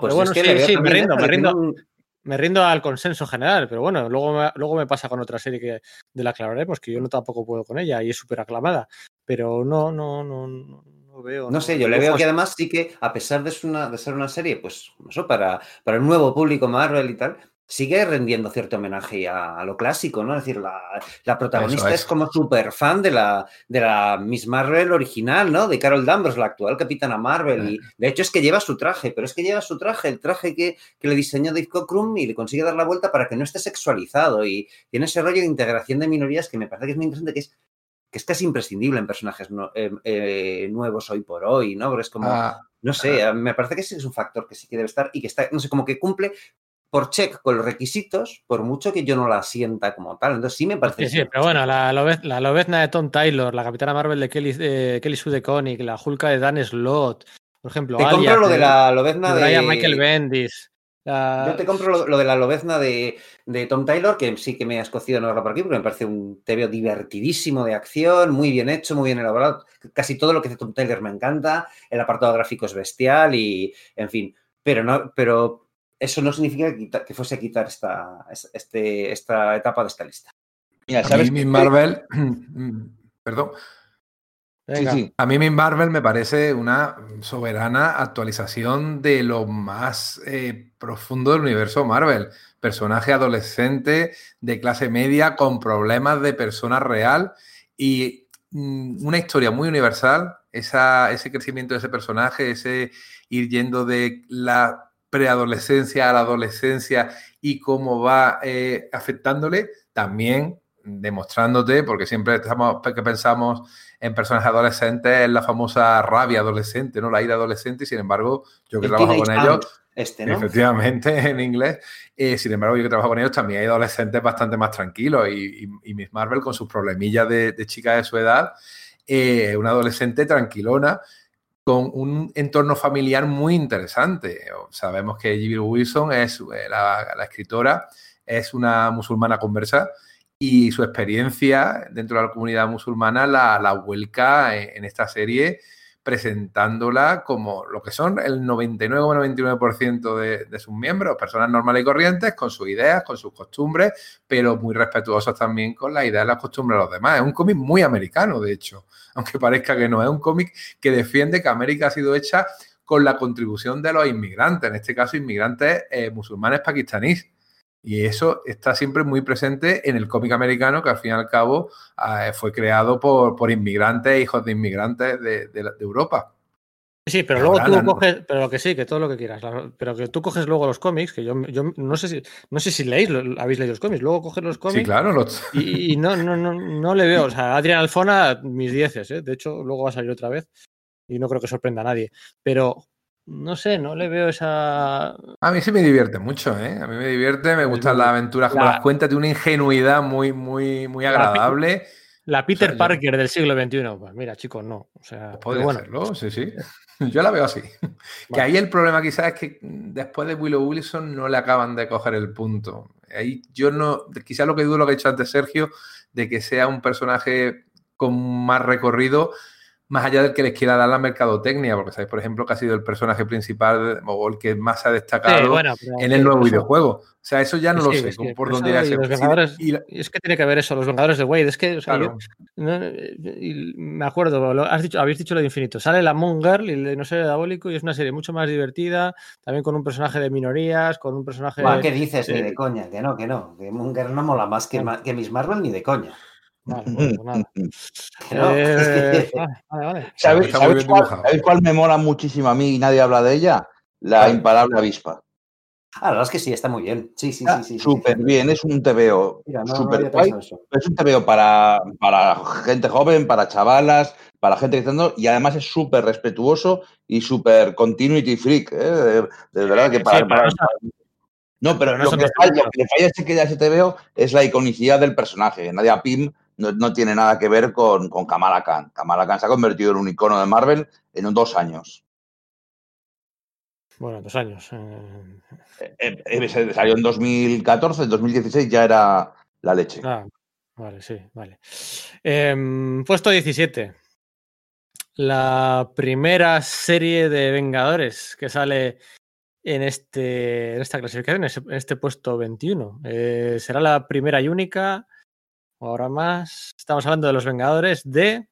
pues bueno, sí, sí, me rindo, me rindo. Me rindo al consenso general, pero bueno, luego me, luego me pasa con otra serie que de la que hablaremos, que yo no tampoco puedo con ella y es súper aclamada. Pero no, no, no, no, veo. No, sé, yo le veo que además sí que, a pesar de, una, de ser una serie, pues eso, para, para el nuevo público Marvel y tal, sigue rendiendo cierto homenaje a, lo clásico, ¿no? Es decir, la, protagonista es. como súper fan de la, de la Miss Marvel original, ¿no? De Carol Danvers, la actual capitana Marvel. Y de hecho es que lleva su traje, pero es que lleva su traje, el traje que, le diseñó Dave Cockrum y le consigue dar la vuelta para que no esté sexualizado. Y tiene ese rollo de integración de minorías que me parece que es muy interesante, que es que es casi imprescindible en personajes eh, eh, nuevos hoy por hoy, ¿no? Porque es como, ah, no sé, me parece que ese es un factor que sí que debe estar y que está, no sé, como que cumple por check con los requisitos, por mucho que yo no la sienta como tal. Entonces sí me parece. Sí, sí pero bueno, la, la lobezna de Tom Taylor, la Capitana Marvel de Kelly, eh, Kelly Sue de la Hulka de Dan Slott, por ejemplo. Te compro lo de la lobezna de. Michael Bendis. Yo te compro lo, de la lobezna de, de, Tom Taylor, que sí que me ha escocido no por aquí, porque me parece un TVO divertidísimo de acción, muy bien hecho, muy bien elaborado. Casi todo lo que hace Tom Taylor me encanta. El apartado gráfico es bestial y, en fin. Pero no, pero eso no significa que fuese a quitar esta, este, esta etapa de esta lista. a mí Miss Marvel, [CLEARS THROAT] perdón. A mí Miss Marvel me parece una soberana actualización de lo más eh, profundo del universo Marvel. Personaje adolescente de clase media con problemas de persona real y mm, una historia muy universal. ese crecimiento de ese personaje, ese ir yendo de la preadolescencia a la adolescencia y cómo va eh, afectándole, también demostrándote, porque siempre estamos que pensamos en personas adolescentes, en la famosa rabia adolescente, ¿no? La ira adolescente, y sin embargo, yo que trabajo con ellos, este, ¿no? efectivamente, [LAUGHS] en inglés, eh, sin embargo, yo que trabajo con ellos, también hay adolescentes bastante más tranquilos, y, y, Miss Marvel con sus problemillas de, de chica de su edad, eh, una adolescente tranquilona, con un entorno familiar muy interesante. Sabemos que G.B. Wilson es eh, la, la escritora, es una musulmana conversa y su experiencia dentro de la comunidad musulmana la, la vuelca en, esta serie presentándola como lo que son el 99,99% de, de sus miembros, personas normales y corrientes, con sus ideas, con sus costumbres, pero muy respetuosos también con las ideas y las costumbres de los demás. Es un cómic muy americano, de hecho, [LAUGHS] aunque parezca que no, es un cómic que defiende que América ha sido hecha con la contribución de los inmigrantes, en este caso inmigrantes eh, musulmanes pakistaníes y eso está siempre muy presente en el cómic americano, que al fin y al cabo eh, fue creado por, por, inmigrantes, hijos de inmigrantes de, de, de Europa. Sí, pero luego tú coges, pero que sí, que todo lo que quieras, pero que tú coges luego los cómics, que yo, yo no sé si no sé si leéis, habéis leído los cómics, luego coges los cómics. Sí, claro, los... y, y no, no, no, no, le veo, o sea, Adrián Alfona, mis dieces, ¿eh? de hecho, luego va a salir otra vez y no creo que sorprenda a nadie, pero no sé, no le veo esa. A mí sí me divierte mucho, ¿eh? A mí me divierte, me gustan las aventuras como la... las cuentas, de una ingenuidad muy, muy, muy agradable. La, la Peter o sea, Parker yo... del siglo XXI, pues mira, chicos, no. O sea, podría bueno. serlo, sí, sí. [LAUGHS] Yo la veo así. Vale. Que ahí el problema quizás es que después de Willow Wilson no le acaban de coger el punto. Ahí yo no, quizás lo que dudo lo que ha dicho antes Sergio, de que sea un personaje con más recorrido, más allá del que les quiera dar la mercadotecnia, porque sabéis, por ejemplo, que ha sido el personaje principal o el que más se ha destacado sí, bueno, en el nuevo eso, videojuego. O sea, eso ya no sí, lo sé, es que por dónde irá ese. Vengadores, y, es que tiene que ver eso, los Vengadores de Wade. Es que, o sea, claro. yo, no, me acuerdo, lo, has dicho, habéis dicho lo de infinito. Sale la Moon Girl y el no sé diabólico y es una serie mucho más divertida, también con un personaje de minorías, con un personaje. Bueno, ¿Qué dices? Eh, ni de coña, que no, que no. Que Moon Girl no mola más que, que Miss Marvel ni de coña. Vale, bueno, [LAUGHS] nada. No, eh, [LAUGHS] vale, vale. ¿Sabéis, ¿sabéis, cuál, ¿Sabéis, cuál, me mola muchísimo a mí y nadie habla de ella? La imparable avispa. Ah, la verdad es que sí, está muy bien. Sí, sí, sí. sí súper sí, bien, es un TVO. Mira, no, super no guay. Es un TVO para, para gente joven, para chavalas, para gente que está dando, y además es súper respetuoso y súper continuity freak. ¿eh? De, de, verdad que para. Sí, para, para no, pero, pero no lo, que falla, lo, que falla, es que ya ese TVO es la iconicidad del personaje. Nadia Pim no, no, tiene nada que ver con, con Kamala Khan. Kamala Khan se ha convertido en un icono de Marvel en dos años. Bueno, dos años. Eh... Eh, eh, salió en 2014, en 2016 ya era la leche. Ah, vale, sí, vale. Eh, puesto 17. La primera serie de Vengadores que sale en, este, en esta clasificación, en este puesto 21. Eh, será la primera y única Ahora más. Estamos hablando de los Vengadores de.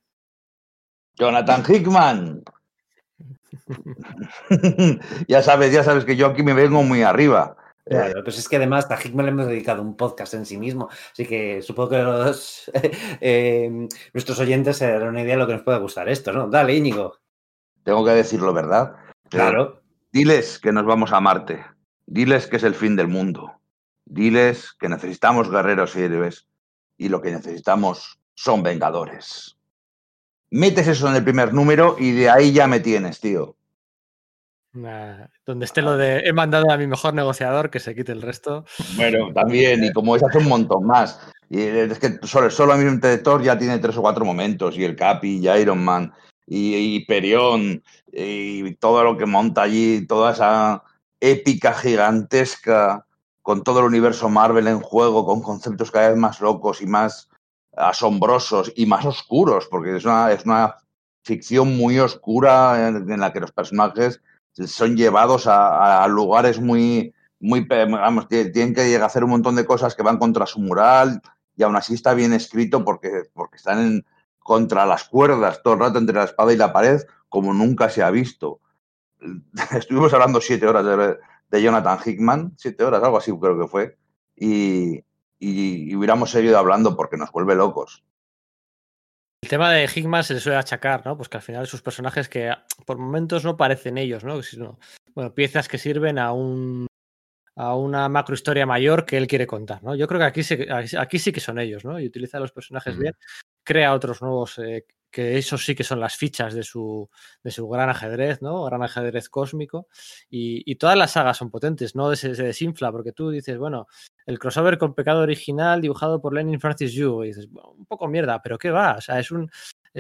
Jonathan Hickman. [LAUGHS] [LAUGHS] ya sabes, ya sabes que yo aquí me vengo muy arriba. Claro, pues es que además a Hickman le hemos dedicado un podcast en sí mismo, así que supongo que los, [LAUGHS] eh, nuestros oyentes se darán una idea de lo que nos puede gustar esto, ¿no? Dale, Íñigo. Tengo que decirlo, ¿verdad? Claro. Diles que nos vamos a Marte. Diles que es el fin del mundo. Diles que necesitamos guerreros y héroes y lo que necesitamos son vengadores. Metes eso en el primer número y de ahí ya me tienes, tío. Nah, donde esté lo de he mandado a mi mejor negociador que se quite el resto. Bueno, también, y como es hace un montón más. Y es que solo, solo a mi Thor ya tiene tres o cuatro momentos, y el Capi, y Iron Man, y, y Perión, y todo lo que monta allí, toda esa épica gigantesca con todo el universo Marvel en juego, con conceptos cada vez más locos y más asombrosos y más oscuros, porque es una, ficción muy oscura en, la que los personajes son llevados a, lugares muy, muy, vamos, tienen que llegar a hacer un montón de cosas que van contra su mural y aún así está bien escrito porque, porque están en, contra las cuerdas todo el rato entre la espada y la pared como nunca se ha visto. [LAUGHS] Estuvimos hablando siete horas de, de Jonathan Hickman, siete horas, algo así creo que fue, y, y, y, hubiéramos seguido hablando porque nos vuelve locos. El tema de Hickman se le suele achacar, ¿no? Pues que al final sus personajes que por momentos no parecen ellos, ¿no? Sino, bueno, piezas que sirven a un a una macrohistoria mayor que él quiere contar, ¿no? Yo creo que aquí sí, aquí sí que son ellos, ¿no? Y utiliza a los personajes bien, crea otros nuevos, eh, que esos sí que son las fichas de su, de su gran ajedrez, ¿no? Gran ajedrez cósmico. Y, todas las sagas son potentes, no se, se, desinfla, porque tú dices, bueno, el crossover con Pecado Original dibujado por Lenin Francis Yu, y dices, un poco mierda, pero ¿qué va? O sea, es un,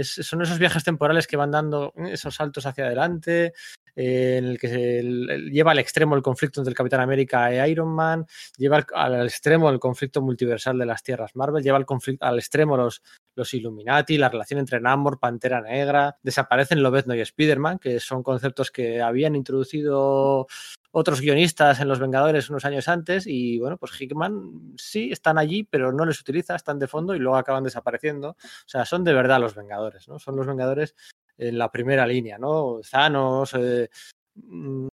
son esos viajes temporales que van dando esos saltos hacia adelante, en el que lleva al extremo el conflicto entre Capitán América e Iron Man, lleva al, extremo el conflicto multiversal de las tierras Marvel, lleva al, conflicto, al extremo los, los Illuminati, la relación entre Namor, Pantera Negra, desaparecen Lobezno y Spider-Man, que son conceptos que habían introducido otros guionistas en Los Vengadores unos años antes y bueno, pues Hickman sí están allí, pero no les utiliza, están de fondo y luego acaban desapareciendo. O sea, son de verdad los Vengadores, ¿no? Son los Vengadores en la primera línea, ¿no? Thanos, eh, mm,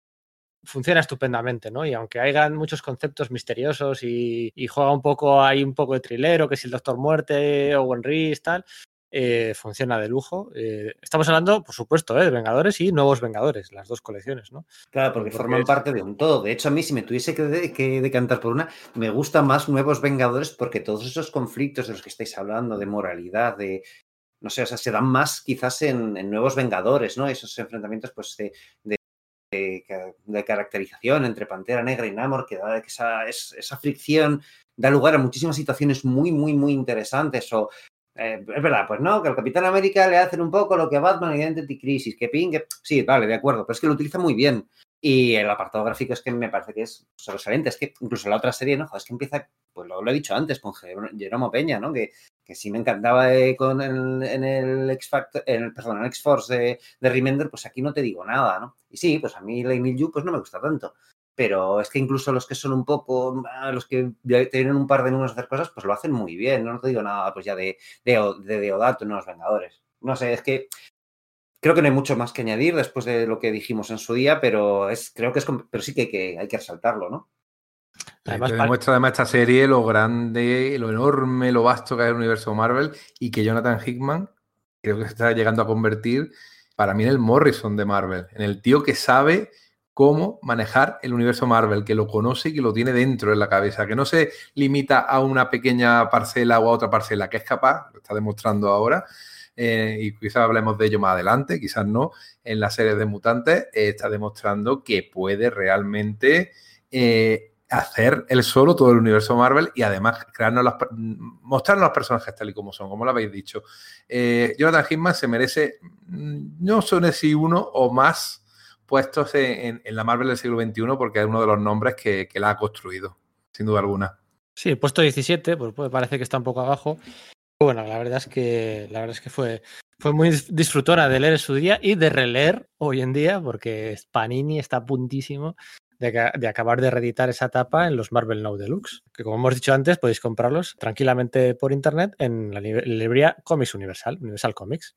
funciona estupendamente, ¿no? Y aunque haya muchos conceptos misteriosos y, juega un poco, hay un poco de trilero, que es el Doctor Muerte, Owen Reese, tal, eh, funciona de lujo. Eh, estamos hablando, por supuesto, de Vengadores y Nuevos Vengadores, las dos colecciones, ¿no? Claro, porque, forman parte de un todo. De hecho, a mí, si me tuviese que, que, decantar por una, me gustan más Nuevos Vengadores porque todos esos conflictos de los que estáis hablando, de moralidad, de, no sé, o sea, se dan más quizás en, Nuevos Vengadores, ¿no? Esos enfrentamientos, pues, de, de, caracterización entre Pantera Negra y Namor, que da que esa, esa fricción da lugar a muchísimas situaciones muy, muy, muy interesantes. O eh, es verdad, pues no, que al Capitán América le hacen un poco lo que a Batman Identity Crisis, que Ping, sí, vale, de acuerdo, pero es que lo utiliza muy bien. Y el apartado gráfico es que me parece que es sobresaliente. Es que incluso la otra serie, ¿no? Es que empieza, pues lo, he dicho antes, con Jeromo Peña, ¿no? Que, que sí me encantaba con el, en el X Factor, en el, perdón, en el X Force de, de, Remender, pues aquí no te digo nada, ¿no? Y sí, pues a mí Lane Yu pues no me gusta tanto. Pero es que incluso los que son un poco, ah, los que tienen un par de números de hacer cosas, pues lo hacen muy bien. No te digo nada, pues ya de, de, de Deodato, no los Vengadores. No sé, es que Creo que no hay mucho más que añadir después de lo que dijimos en su día, pero es, creo que es, pero sí que, hay que resaltarlo, ¿no? Además, demuestra además esta serie lo grande, lo enorme, lo vasto que es el universo Marvel y que Jonathan Hickman creo que se está llegando a convertir para mí en el Morrison de Marvel, en el tío que sabe cómo manejar el universo Marvel, que lo conoce y que lo tiene dentro de la cabeza, que no se limita a una pequeña parcela o a otra parcela, que es capaz, lo está demostrando ahora, eh, y quizás hablemos de ello más adelante, quizás no, en la serie de mutantes, eh, está demostrando que puede realmente eh, hacer él solo todo el universo Marvel y además crearnos las, mostrarnos los personajes tal y como son, como lo habéis dicho. Jonathan Hickman se merece, mm, no son si uno o más puestos en, la Marvel del siglo XXI porque es uno de los nombres que, la ha construido, sin duda alguna. Sí, puesto 17, pues parece que está un poco abajo. Bueno, la verdad es que la verdad es que fue, fue muy disfrutora de leer su día y de releer hoy en día, porque Panini está puntísimo de, acabar de reeditar esa etapa en los Marvel Now Deluxe, que como hemos dicho antes, podéis comprarlos tranquilamente por internet en la librería Comics Universal, Universal Comics.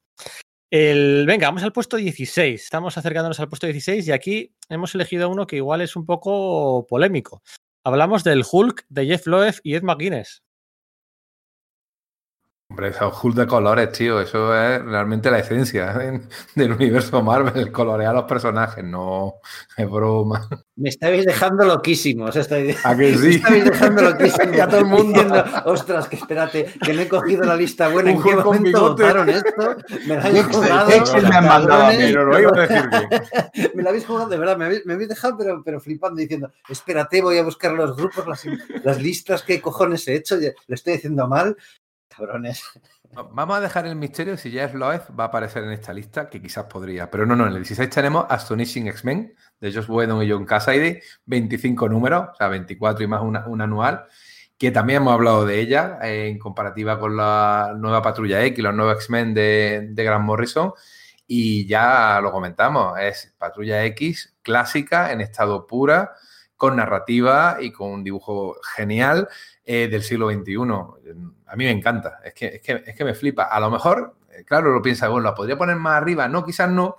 El, venga, vamos al puesto 16. Estamos acercándonos al puesto 16 y aquí hemos elegido uno que igual es un poco polémico. Hablamos del Hulk de Jeff Loeb y Ed McGuinness. Hombre, esos Hulk de colores, tío, eso es realmente la esencia [LAUGHS] del universo Marvel, colorear a los personajes, no es broma. Me estáis dejando loquísimos. [LAUGHS] Estoy... ¿A que sí? [LAUGHS] Me estáis dejando loquísimos. a todo el mundo. Diciendo, Ostras, que espérate, que me he cogido la lista buena. ¿En qué momento votaron esto? Me la habéis jugado. me han mandado pero lo iba a decir me la habéis jugado, de verdad, me habéis, me habéis dejado, pero, pero flipando, diciendo, espérate, voy a buscar los grupos, las, las listas, qué cojones he hecho, le estoy diciendo mal Vamos a dejar el misterio si Jeff Loeb va a aparecer en esta lista, que quizás podría. Pero no, no, en el 16 tenemos Astonishing X-Men de Josh Whedon y John Cassaday, 25 números, o sea, 24 y más un anual, que también hemos hablado de ella eh, en comparativa con la nueva Patrulla X los nuevos X-Men de, de Grant Morrison. Y ya lo comentamos, es Patrulla X clásica, en estado pura, con narrativa y con un dibujo genial eh, del siglo XXI. A mí me encanta, es que, es que, me flipa. A lo mejor, eh, claro, lo piensa, bueno, la podría poner más arriba, no, quizás no,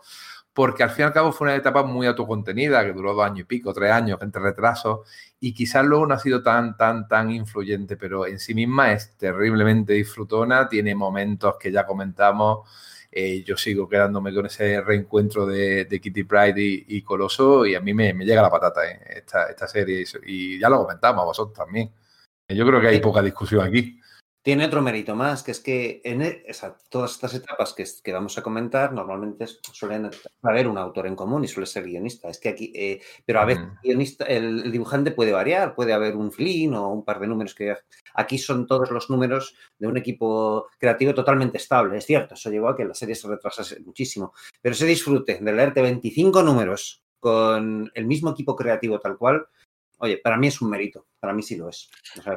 porque al fin y al cabo fue una etapa muy autocontenida, que duró dos años y pico, tres años, entre retrasos, y quizás luego no ha sido tan, tan, tan influyente, pero en sí misma es terriblemente disfrutona, tiene momentos que ya comentamos eh, yo sigo quedándome con ese reencuentro de, Kitty Pride y, Coloso y a mí me, llega la patata ¿eh? esta, esta serie y, ya lo comentamos a vosotros también. Yo creo que hay poca discusión aquí. Tiene otro mérito más, que es que en e, todas estas etapas que, que, vamos a comentar, normalmente suelen haber un autor en común y suele ser guionista. Es que aquí, eh, pero a veces guionista, el, dibujante puede variar, puede haber un flin o un par de números que aquí son todos los números de un equipo creativo totalmente estable. Es cierto, eso llevó a que la serie se retrasase muchísimo, pero ese disfrute de leerte 25 números con el mismo equipo creativo tal cual, oye, para mí es un mérito, para mí sí lo es.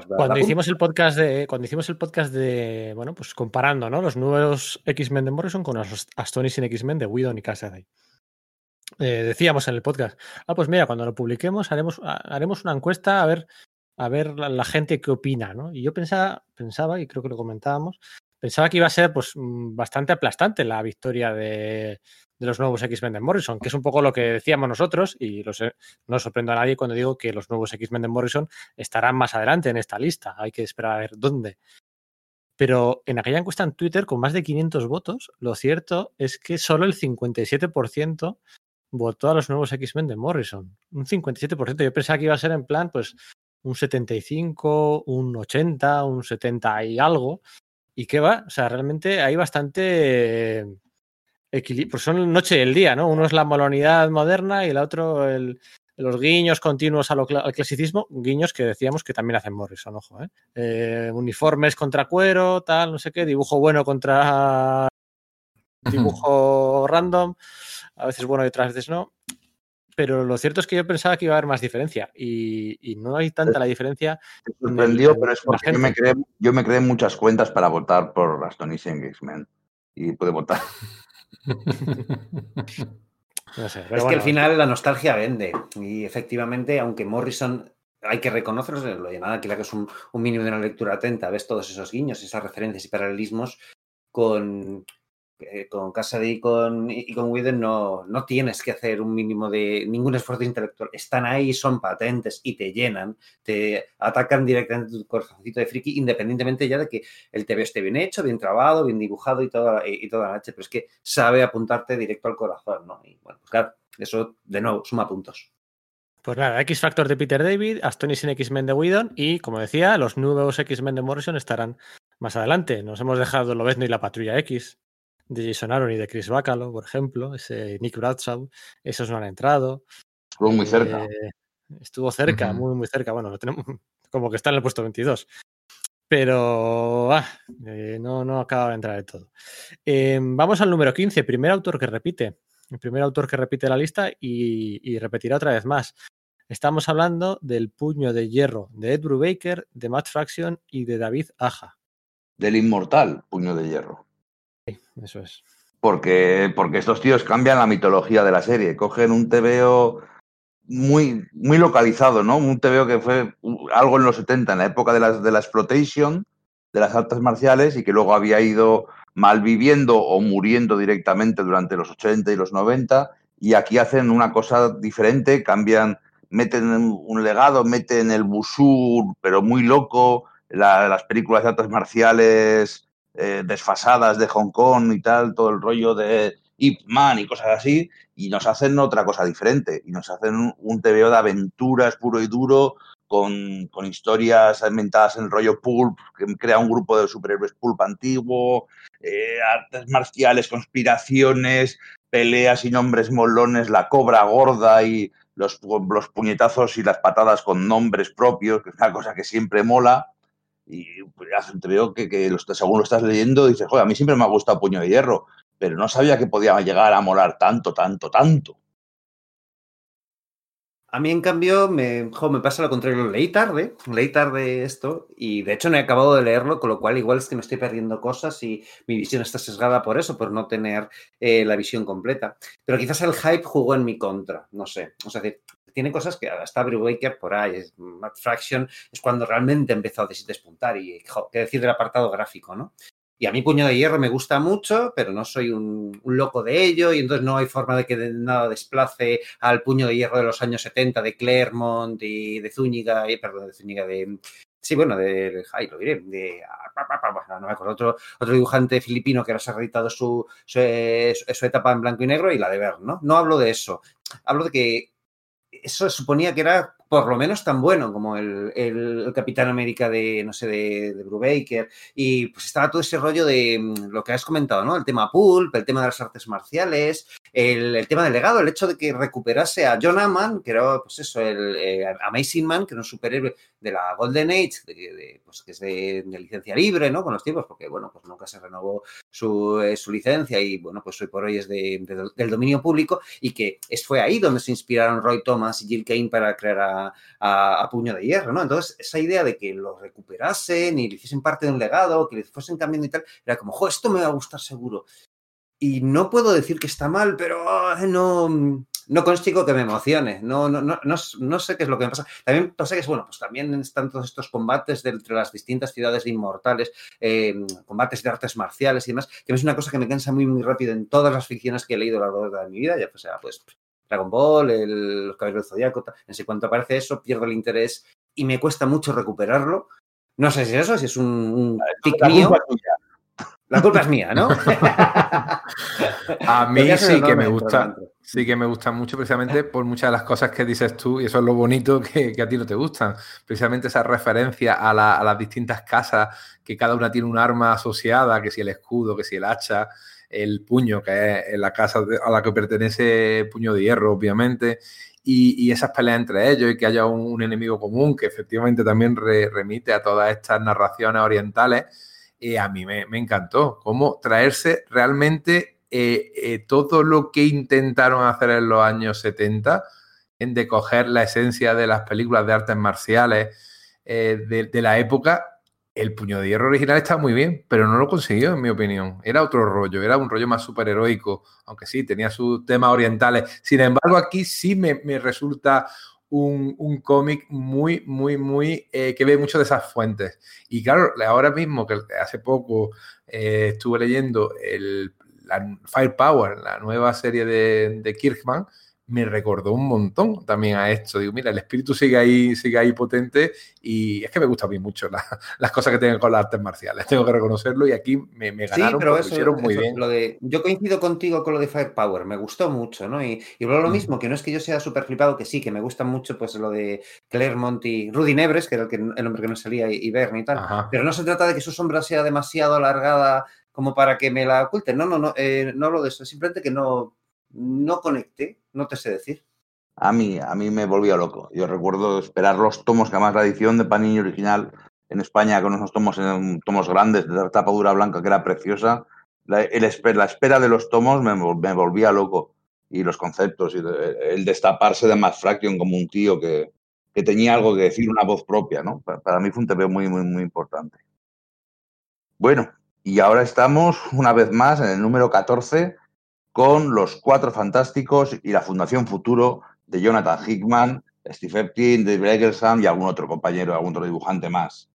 cuando hicimos el podcast de, cuando hicimos el podcast de, bueno, pues comparando, ¿no? Los nuevos X-Men de Morrison con los Astonishing X-Men de Whedon y Cassidy. Eh, decíamos en el podcast, ah, pues mira, cuando lo publiquemos haremos, haremos una encuesta a ver, a ver la, gente qué opina, ¿no? Y yo pensaba, pensaba, y creo que lo comentábamos, pensaba que iba a ser pues mm, bastante aplastante la victoria de, los nuevos X-Men de Morrison, que es un poco lo que decíamos nosotros, y no sorprendo a nadie cuando digo que los nuevos X-Men de Morrison estarán más adelante en esta lista. Hay que esperar a ver dónde. Pero en aquella encuesta en Twitter, con más de 500 votos, lo cierto es que solo el 57% votó a los nuevos X-Men de Morrison. Un 57%. Yo pensaba que iba a ser en plan, pues, un 75, un 80, un 70 y algo. ¿Y qué va? O sea, realmente hay bastante pues son noche y el día, ¿no? Uno es la molonidad moderna y el otro el, los guiños continuos al clasicismo, guiños que decíamos que también hacen Morrison, ojo, ¿eh? ¿eh? Uniformes contra cuero, tal, no sé qué, dibujo bueno contra dibujo random, a veces bueno y otras veces no. Pero lo cierto es que yo pensaba que iba a haber más diferencia y, no hay tanta la diferencia. Me sorprendió, pero es porque yo me, creé, yo me creé muchas cuentas para votar por las Tony X-Men y pude votar. [LAUGHS] es que al final la nostalgia vende. Y efectivamente, aunque Morrison hay que reconocerlo, lo llamaba aquí que es un, un mínimo de una lectura atenta, ves todos esos guiños, esas referencias y paralelismos con, eh, con Cassidy y con, y con Whedon no, no tienes que hacer un mínimo de ningún esfuerzo intelectual. Están ahí, son patentes y te llenan, te atacan directamente tu corazoncito de friki, independientemente ya de que el TV esté bien hecho, bien trabado, bien dibujado y toda, y, toda la noche, pero es que sabe apuntarte directo al corazón, ¿no? Y bueno, pues claro, eso de nuevo suma puntos. Pues nada, X Factor de Peter David, Astonishing X-Men de Whedon y, como decía, los nuevos X-Men de Morrison estarán más adelante. Nos hemos dejado Lobezno y la Patrulla X, de Jason Aaron y de Chris Bacalo, por ejemplo, ese Nick Bradshaw, esos no han entrado. Estuvo muy cerca. Eh, estuvo cerca, muy, muy cerca. Bueno, lo tenemos [LAUGHS] como que está en el puesto 22. Pero ah, eh, no, no acaba de entrar de todo. Em, vamos al número 15, primer autor que repite. El primer autor que repite la lista y, y repetirá otra vez más. Estamos hablando del puño de hierro de Ed Brubaker, de Matt Fraction y de David Aja. Del inmortal puño de hierro eso es. Porque, porque estos tíos cambian la mitología de la serie, cogen un TVO muy, muy localizado, ¿no? Un TVO que fue algo en los 70, en la época de la, de la exploitation, de las artes marciales, y que luego había ido malviviendo o muriendo directamente durante los 80 y los 90, y aquí hacen una cosa diferente, cambian, meten un legado, meten el busur, pero muy loco, las películas de artes marciales eh, desfasadas de Hong Kong y tal, todo el rollo de Ip Man y cosas así, y nos hacen otra cosa diferente, y nos hacen un, un TVO de aventuras puro y duro, con, con, historias inventadas en el rollo pulp, que crea un grupo de superhéroes pulp antiguo, eh, artes marciales, conspiraciones, peleas y nombres molones, la cobra gorda y los, los puñetazos y las patadas con nombres propios, que es una cosa que siempre mola. Y pues, veo que, que según lo estás leyendo, dices, joder, a mí siempre me ha gustado Puño de Hierro, pero no sabía que podía llegar a molar tanto, tanto, tanto. A mí, en cambio, me, me pasa lo contrario. Leí tarde, leí tarde esto y de hecho no he acabado de leerlo, con lo cual igual es que me estoy perdiendo cosas y mi visión está sesgada por eso, por no tener eh, la visión completa. Pero quizás el hype jugó en mi contra, no sé. O sea, tiene cosas que hasta Waker por ahí, es, Matt Fraction es cuando realmente empezó a despuntar y qué decir del apartado gráfico, ¿no? Y a mí Puño de Hierro me gusta mucho, pero no soy un, loco de ello y entonces no hay forma de que nada desplace al Puño de Hierro de los años 70 de Claremont y de Zúñiga, y, perdón, de Zúñiga, de, Sí, bueno, de, ay, lo diré, de, no me acuerdo, otro, otro dibujante filipino que ahora se ha reeditado su, su, su, etapa en blanco y negro y la de ver, ¿no? No hablo de eso, hablo de que eso suponía que era por lo menos tan bueno como el, el, Capitán América de, no sé, de, de, Brubaker. Y pues estaba todo ese rollo de mm, lo que has comentado, ¿no? El tema Pulp, el tema de las artes marciales, el, tema del legado, el hecho de que recuperase a John Hammond, que era, pues eso, el eh, Amazing Man, que era un superhéroe de la Golden Age, de, de, pues que es de, licencia libre, ¿no? Con los tiempos, porque, bueno, pues nunca se renovó su, eh, su licencia y, bueno, pues hoy por hoy es del dominio público y que fue ahí donde se inspiraron Roy Thomas y Jill Kane para crear a a, a, puño de hierro, ¿no? Entonces, esa idea de que lo recuperasen y le hiciesen parte de un legado, que le fuesen cambiando y tal, era como, jo, esto me va a gustar seguro. Y no puedo decir que está mal, pero no, no consigo que me emocione. No, no, no, no, sé qué es lo que me pasa. También pasa que es, bueno, pues también están todos estos combates de, entre las distintas ciudades inmortales, eh, combates de artes marciales y demás, que es una cosa que me cansa muy, muy rápido en todas las ficciones que he leído a lo largo de mi vida, ya pues pues Dragon Ball, el, los Caballeros del Zodíaco, en ese cuanto aparece eso, pierdo el interés y me cuesta mucho recuperarlo. No sé si es eso, si es un, un tic la mío. culpa es. La culpa es mía, ¿no? [LAUGHS] a mí sí que me gusta, sí que me gusta mucho precisamente por muchas de las cosas que dices tú y eso es lo bonito que, que a ti no te gustan. Precisamente esa referencia a, la, a, las distintas casas, que cada una tiene un arma asociada, que si el escudo, que si el hacha, el puño, que es la casa a la que pertenece Puño de Hierro, obviamente, y, y esas peleas entre ellos y que haya un, enemigo común que efectivamente también re, remite a todas estas narraciones orientales, eh, a mí me, encantó. Cómo traerse realmente eh, eh, todo lo que intentaron hacer en los años 70, en de coger la esencia de las películas de artes marciales eh, de la época el puño de hierro original está muy bien, pero no lo consiguió, en mi opinión. Era otro rollo, era un rollo más superheroico, aunque sí, tenía sus temas orientales. Sin embargo, aquí sí me, me resulta un, un cómic muy, muy, muy, eh, que ve mucho de esas fuentes. Y claro, ahora mismo, que hace poco eh, estuve leyendo el, la Firepower, la nueva serie de, de Kirkman, me recordó un montón también a esto. Digo, mira, el espíritu sigue ahí, sigue ahí potente y es que me gusta a mí mucho la, [LAUGHS] las cosas que tienen con las artes marciales. Tengo que reconocerlo y aquí me, me ganaron, sí, pero eso, lo hicieron muy eso, bien. Lo de, yo coincido contigo con lo de Firepower, me gustó mucho, ¿no? Y, y luego lo mm. mismo, que no es que yo sea súper flipado, que sí, que me gusta mucho pues lo de Claremont y Rudy Nebres, que era el, que, el hombre que no salía, y, y Bernie y tal. Ajá. Pero no se trata de que su sombra sea demasiado alargada como para que me la oculten. No, no, no, eh, no hablo de eso, simplemente que no, no conecté, no te sé decir. A mí, a mí me volvía loco. Yo recuerdo esperar los tomos, que además la edición de Panini original en España, con unos tomos, tomos grandes, de tapa dura blanca, que era preciosa, la, la espera de los tomos me, volvía loco. Y los conceptos, y el destaparse de Matt Fraction como un tío que, que, tenía algo que decir, una voz propia, ¿no? Para, mí fue un TV muy, muy, muy importante. Bueno, y ahora estamos una vez más en el número 14 con los Cuatro Fantásticos y la Fundación Futuro de Jonathan Hickman, Steve Epstein, David Eggleston y algún otro compañero, algún otro dibujante más.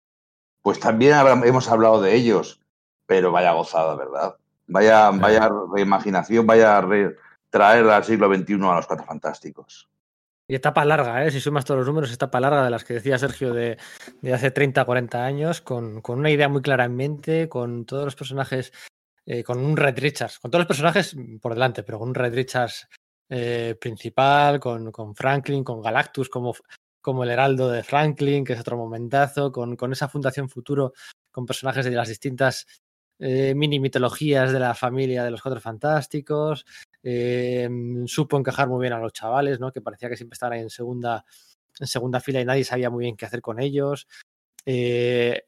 Pues también hemos hablado de ellos, pero vaya gozada, ¿verdad? Vaya, vaya reimaginación, vaya re traer al siglo XXI a los Cuatro Fantásticos. Y etapa larga, ¿eh? si sumas todos los números, etapa larga de las que decía Sergio de, de hace 30, 40 años, con, con, una idea muy clara en mente, con todos los personajes, eh, con un Red Richards, con todos los personajes por delante, pero con un Red Richards eh, principal, con, con, Franklin, con Galactus como, como el heraldo de Franklin, que es otro momentazo, con, con esa Fundación Futuro, con personajes de las distintas eh, mini mitologías de la familia de los Cuatro Fantásticos. Supo encajar muy bien a los chavales, ¿no? que parecía que siempre estaban en segunda, en segunda fila y nadie sabía muy bien qué hacer con ellos.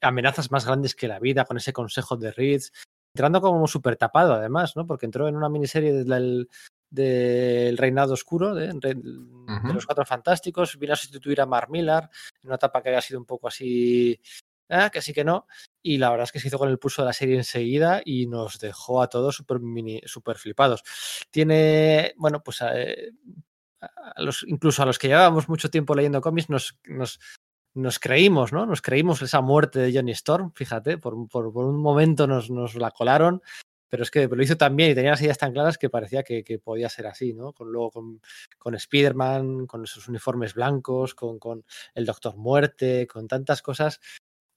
Amenazas más grandes que la vida, con ese consejo de Reeds, entrando como súper tapado además, ¿no? porque entró en una miniserie del, del Reinado Oscuro, de, de, uh -huh. de, los Cuatro Fantásticos, vino a sustituir a Mark Millar, en una etapa que había sido un poco así, eh, que sí que no, y la verdad es que se hizo con el pulso de la serie enseguida y nos dejó a todos súper super flipados. Tiene, bueno, pues eh, a los, incluso a los que llevábamos mucho tiempo leyendo cómics nos, nos, nos creímos, ¿no? Nos creímos esa muerte de Johnny Storm, fíjate, por, por, un momento nos, nos la colaron pero es que lo hizo tan bien y tenía las ideas tan claras que parecía que, que podía ser así, ¿no? Con, luego con, con Spider-Man, con esos uniformes blancos, con, con, el Doctor Muerte, con tantas cosas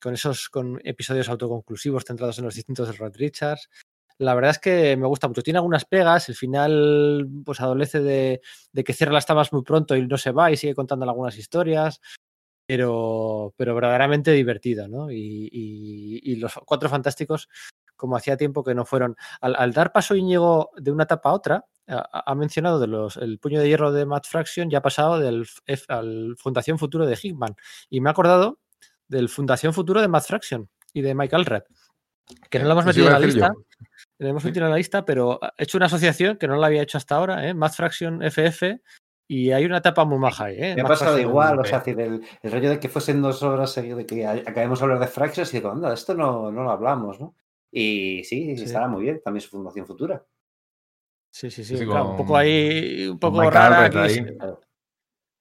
con esos con episodios autoconclusivos centrados en los distintos de Rod Richards. La verdad es que me gusta mucho. Tiene algunas pegas, el final pues adolece de, de que cierra las tablas muy pronto y no se va y sigue contando algunas historias, pero, pero verdaderamente divertido, ¿no? Y, y, y los cuatro fantásticos, como hacía tiempo que no fueron. Al, al dar paso Íñigo de una etapa a otra, ha, ha mencionado de los, el puño de hierro de Matt Fraction, ya ha pasado del F, al Fundación Futuro de Hickman. Y me he acordado del Fundación Futuro de Matt Fraction y de Michael Red, que no lo hemos metido en la lista. Lo hemos metido en la lista, pero he hecho una asociación que no la había hecho hasta ahora, ¿eh? Math Fraction FF, y hay una etapa muy maja ahí, ¿eh? Me ha pasado igual, o sea, el, el rollo de que fuesen dos horas seguidas, de que acabemos de hablar de Fractions y digo, anda, esto no, no lo hablamos, ¿no? Y sí, Sí. estará muy bien, también su Fundación Futura. Sí, sí, sí, Sí, claro, un poco ahí, un poco rara. Aquí,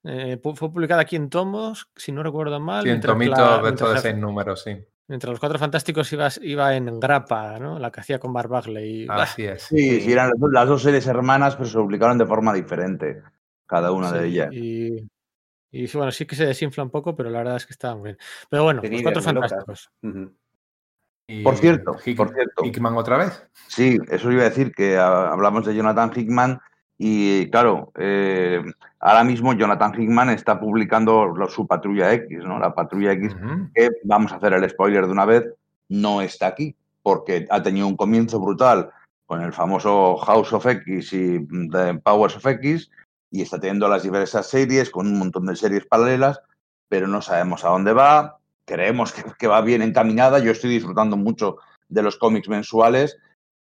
eh, fue publicada aquí en tomos, si no recuerdo mal. Sí, en tomitos dentro de seis números, sí. mientras los cuatro fantásticos iba, iba en grapa, ¿no? La que hacía con Mark Bagley. y, bah, Así es. Sí, sí, eran las dos- las dos series hermanas, pero se publicaron de forma diferente, cada una de ellas. Y, y bueno, sí que se desinfla un poco, pero la verdad es que está muy bien. Pero bueno, los cuatro fantásticos. Y Por cierto, Hick- por cierto. Hickman otra vez. Sí, eso iba a decir, que hablamos de Jonathan Hickman y claro, eh, ahora mismo Jonathan Hickman está publicando lo- su Patrulla X, ¿no? La Patrulla X, que vamos a hacer el spoiler de una vez, no está aquí, porque ha tenido un comienzo brutal con el famoso House of X y The Powers of X, y está teniendo las diversas series con un montón de series paralelas, pero no sabemos a dónde va, creemos que, que va bien encaminada, yo estoy disfrutando mucho de los cómics mensuales,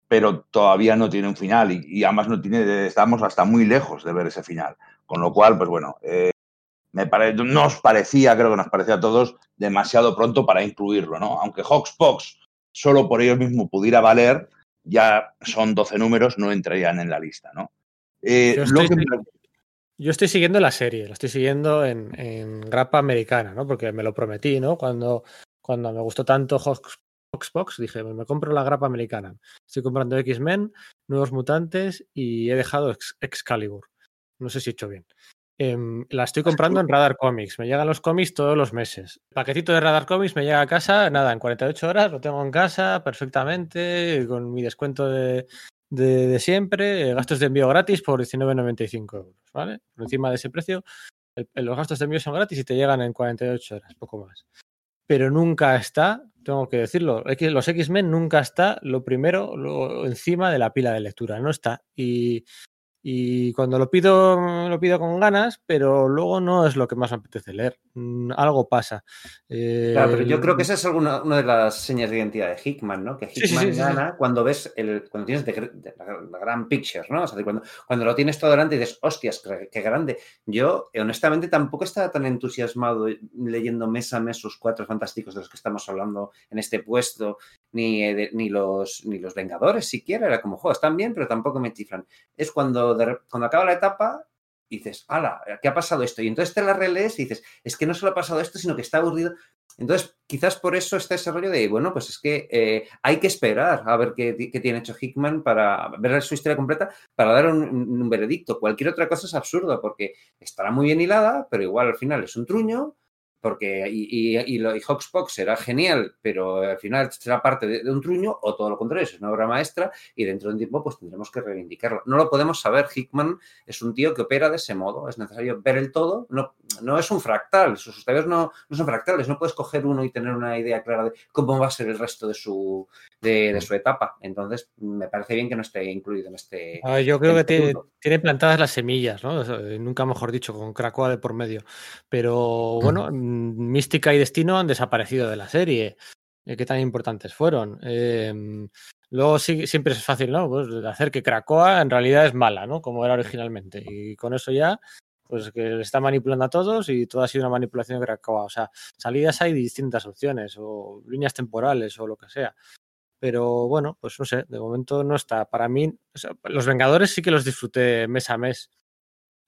pero todavía no tiene un final y, y además no tiene, estamos hasta muy lejos de ver ese final. Con lo cual, pues bueno, eh, me pare, nos parecía, creo que nos parecía a todos, demasiado pronto para incluirlo, ¿no? Aunque Hawkspox solo por ellos mismo pudiera valer, ya son 12 números, no entrarían en la lista, ¿no? Eh, Yo lo estoy, que- yo estoy siguiendo la serie, la estoy siguiendo en, en grapa americana, ¿no? Porque me lo prometí, ¿no? Cuando, cuando me gustó tanto Hawks- Hawksbox, dije, me compro la grapa americana. Estoy comprando X-Men, Nuevos Mutantes y he dejado Ex- Excalibur. No sé si he hecho bien. Em, la estoy comprando en Radar Comics. Me llegan los cómics todos los meses. El paquetito de Radar Comics me llega a casa, nada, en 48 horas lo tengo en casa perfectamente, con mi descuento de, de, siempre, eh, gastos de envío gratis por 19,95 euros, ¿vale? Por encima de ese precio, los gastos de envío son gratis y te llegan en 48 horas, poco más. Pero nunca está, tengo que decirlo, los X-Men nunca está lo primero lo, encima de la pila de lectura, no está. Y, y cuando lo pido, lo pido con ganas, pero luego no es lo que más me apetece leer. Mm, Algo pasa. Eh, Claro, pero yo creo que esa es alguna, una de las señas de identidad de Hickman, ¿no? Que sí, Hickman sí, sí, sí. gana cuando ves el, cuando tienes la, la gran picture, ¿no? O sea, cuando, cuando lo tienes todo delante y dices, hostias, qué, grande. Yo, eh, honestamente, tampoco estaba tan entusiasmado leyendo mes a mes los cuatro fantásticos de los que estamos hablando en este puesto, ni, eh, ni, los, ni los Vengadores siquiera. Era como, joder, están bien, pero tampoco me chiflan. Es cuando, de cuando acaba la etapa y dices, ala, ¿qué ha pasado esto? Y entonces te la relees y dices, es que no solo ha pasado esto, sino que está aburrido. Entonces, quizás por eso está ese rollo de, bueno, pues es que eh, hay que esperar a ver qué, qué tiene hecho Hickman para ver su historia completa, para dar un, un veredicto. Cualquier otra cosa es absurdo, porque estará muy bien hilada, pero igual al final es un truño, porque y, y, y, lo, y será genial, pero al final será parte de, un truño, o todo lo contrario, es una obra maestra, y dentro de un tiempo pues tendremos que reivindicarlo. No lo podemos saber, Hickman es un tío que opera de ese modo, es necesario ver el todo, no, no es un fractal, sus historias no, no son fractales, no puedes coger uno y tener una idea clara de cómo va a ser el resto de su, de, de su etapa. Entonces, me parece bien que no esté incluido en este... Ah, yo creo que tiene, tiene, plantadas las semillas, ¿no? Nunca mejor dicho, con Krakoa de por medio. Pero bueno, Mística y Destino han desaparecido de la serie. Eh, ¿Qué tan importantes fueron? Eh, luego sí, siempre es fácil, ¿no? Pues hacer que Krakoa en realidad es mala, ¿no? Como era originalmente. Y con eso ya, pues que le está manipulando a todos y todo ha sido una manipulación de Krakoa. O sea, salidas hay distintas opciones o líneas temporales o lo que sea. Pero bueno, pues no sé, de momento no está. Para mí, los Vengadores sí que los disfruté mes a mes.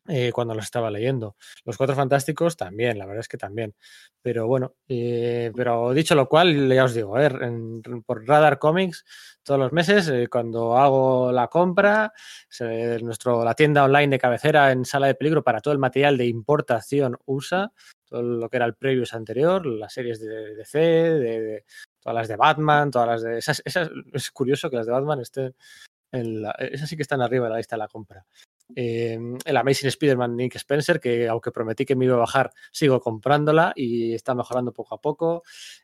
Eh, cuando los estaba leyendo. Los Cuatro Fantásticos también, la verdad es que también. Pero bueno, eh, pero dicho lo cual, ya os digo, eh, en, por Radar Comics, todos los meses, eh, cuando hago la compra, se, nuestro, la tienda online de cabecera en sala de peligro para todo el material de importación USA, todo lo que era el previous anterior, las series de DC, de, de, todas las de Batman, todas las de... Esas, esas, es curioso que las de Batman estén... En la, esas sí que están arriba de la lista de la compra. Eh, el Amazing Spider-Man Nick Spencer, que aunque prometí que me iba a bajar, sigo comprándola y está mejorando poco a poco.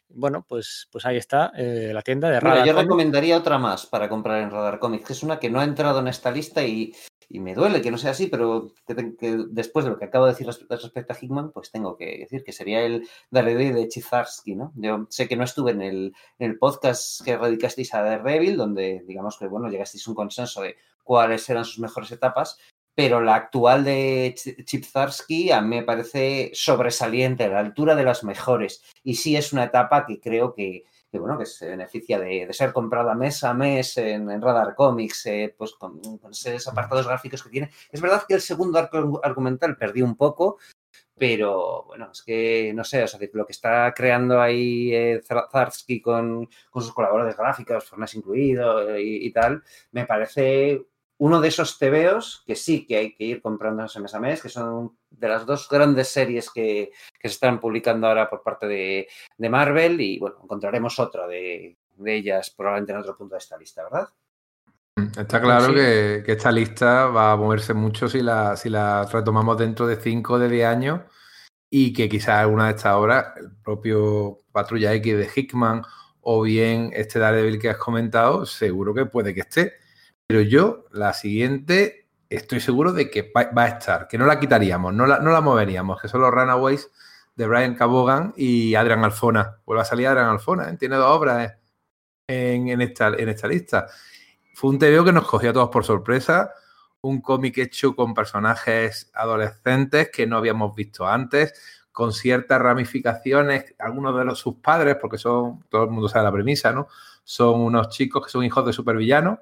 Bueno, pues, pues ahí está eh, la tienda de Radar. Mira, yo Comics. recomendaría otra más para comprar en Radar Comics, que es una que no ha entrado en esta lista y, y me duele que no sea así, pero que, que, después de lo que acabo de decir respecto a Hickman, pues tengo que decir que sería el Daredevil de Chizarsky, ¿no? Yo sé que no estuve en el, en el podcast que radicasteis a Daredevil, donde digamos que, bueno, llegasteis a un consenso de cuáles eran sus mejores etapas, pero la actual de Chip Zarsky a mí me parece sobresaliente, a la altura de las mejores. Y sí es una etapa que creo que, que bueno, que se beneficia de, de, ser comprada mes a mes en, en Radar Comics, eh, pues con, con, esos apartados gráficos que tiene. Es verdad que el segundo arco argumental perdí un poco, pero bueno, es que no sé, o sea, lo que está creando ahí eh, Zarsky con, con, sus colaboradores gráficos, Fornas incluido y, y tal, me parece uno de esos tebeos que sí que hay que ir comprando mes a mes, que son de las dos grandes series que, que se están publicando ahora por parte de, de Marvel y bueno, encontraremos otra de, de, ellas probablemente en otro punto de esta lista, ¿verdad? Está claro sí. que, que, esta lista va a moverse mucho si la, si la retomamos dentro de 5 o de 10 años y que quizás alguna de estas obras, el propio Patrulla X de Hickman o bien este Daredevil que has comentado, seguro que puede que esté pero yo, la siguiente, estoy seguro de que va, a estar, que no la quitaríamos, no la, no la, moveríamos, que son los Runaways de Brian Cabogan y Adrian Alfona. Vuelve a salir Adrian Alfona, ¿eh? tiene dos obras en, en, esta, en esta lista. Fue un TVO que nos cogió a todos por sorpresa, un cómic hecho con personajes adolescentes que no habíamos visto antes, con ciertas ramificaciones, algunos de los, sus padres, porque son, todo el mundo sabe la premisa, ¿no? Son unos chicos que son hijos de supervillanos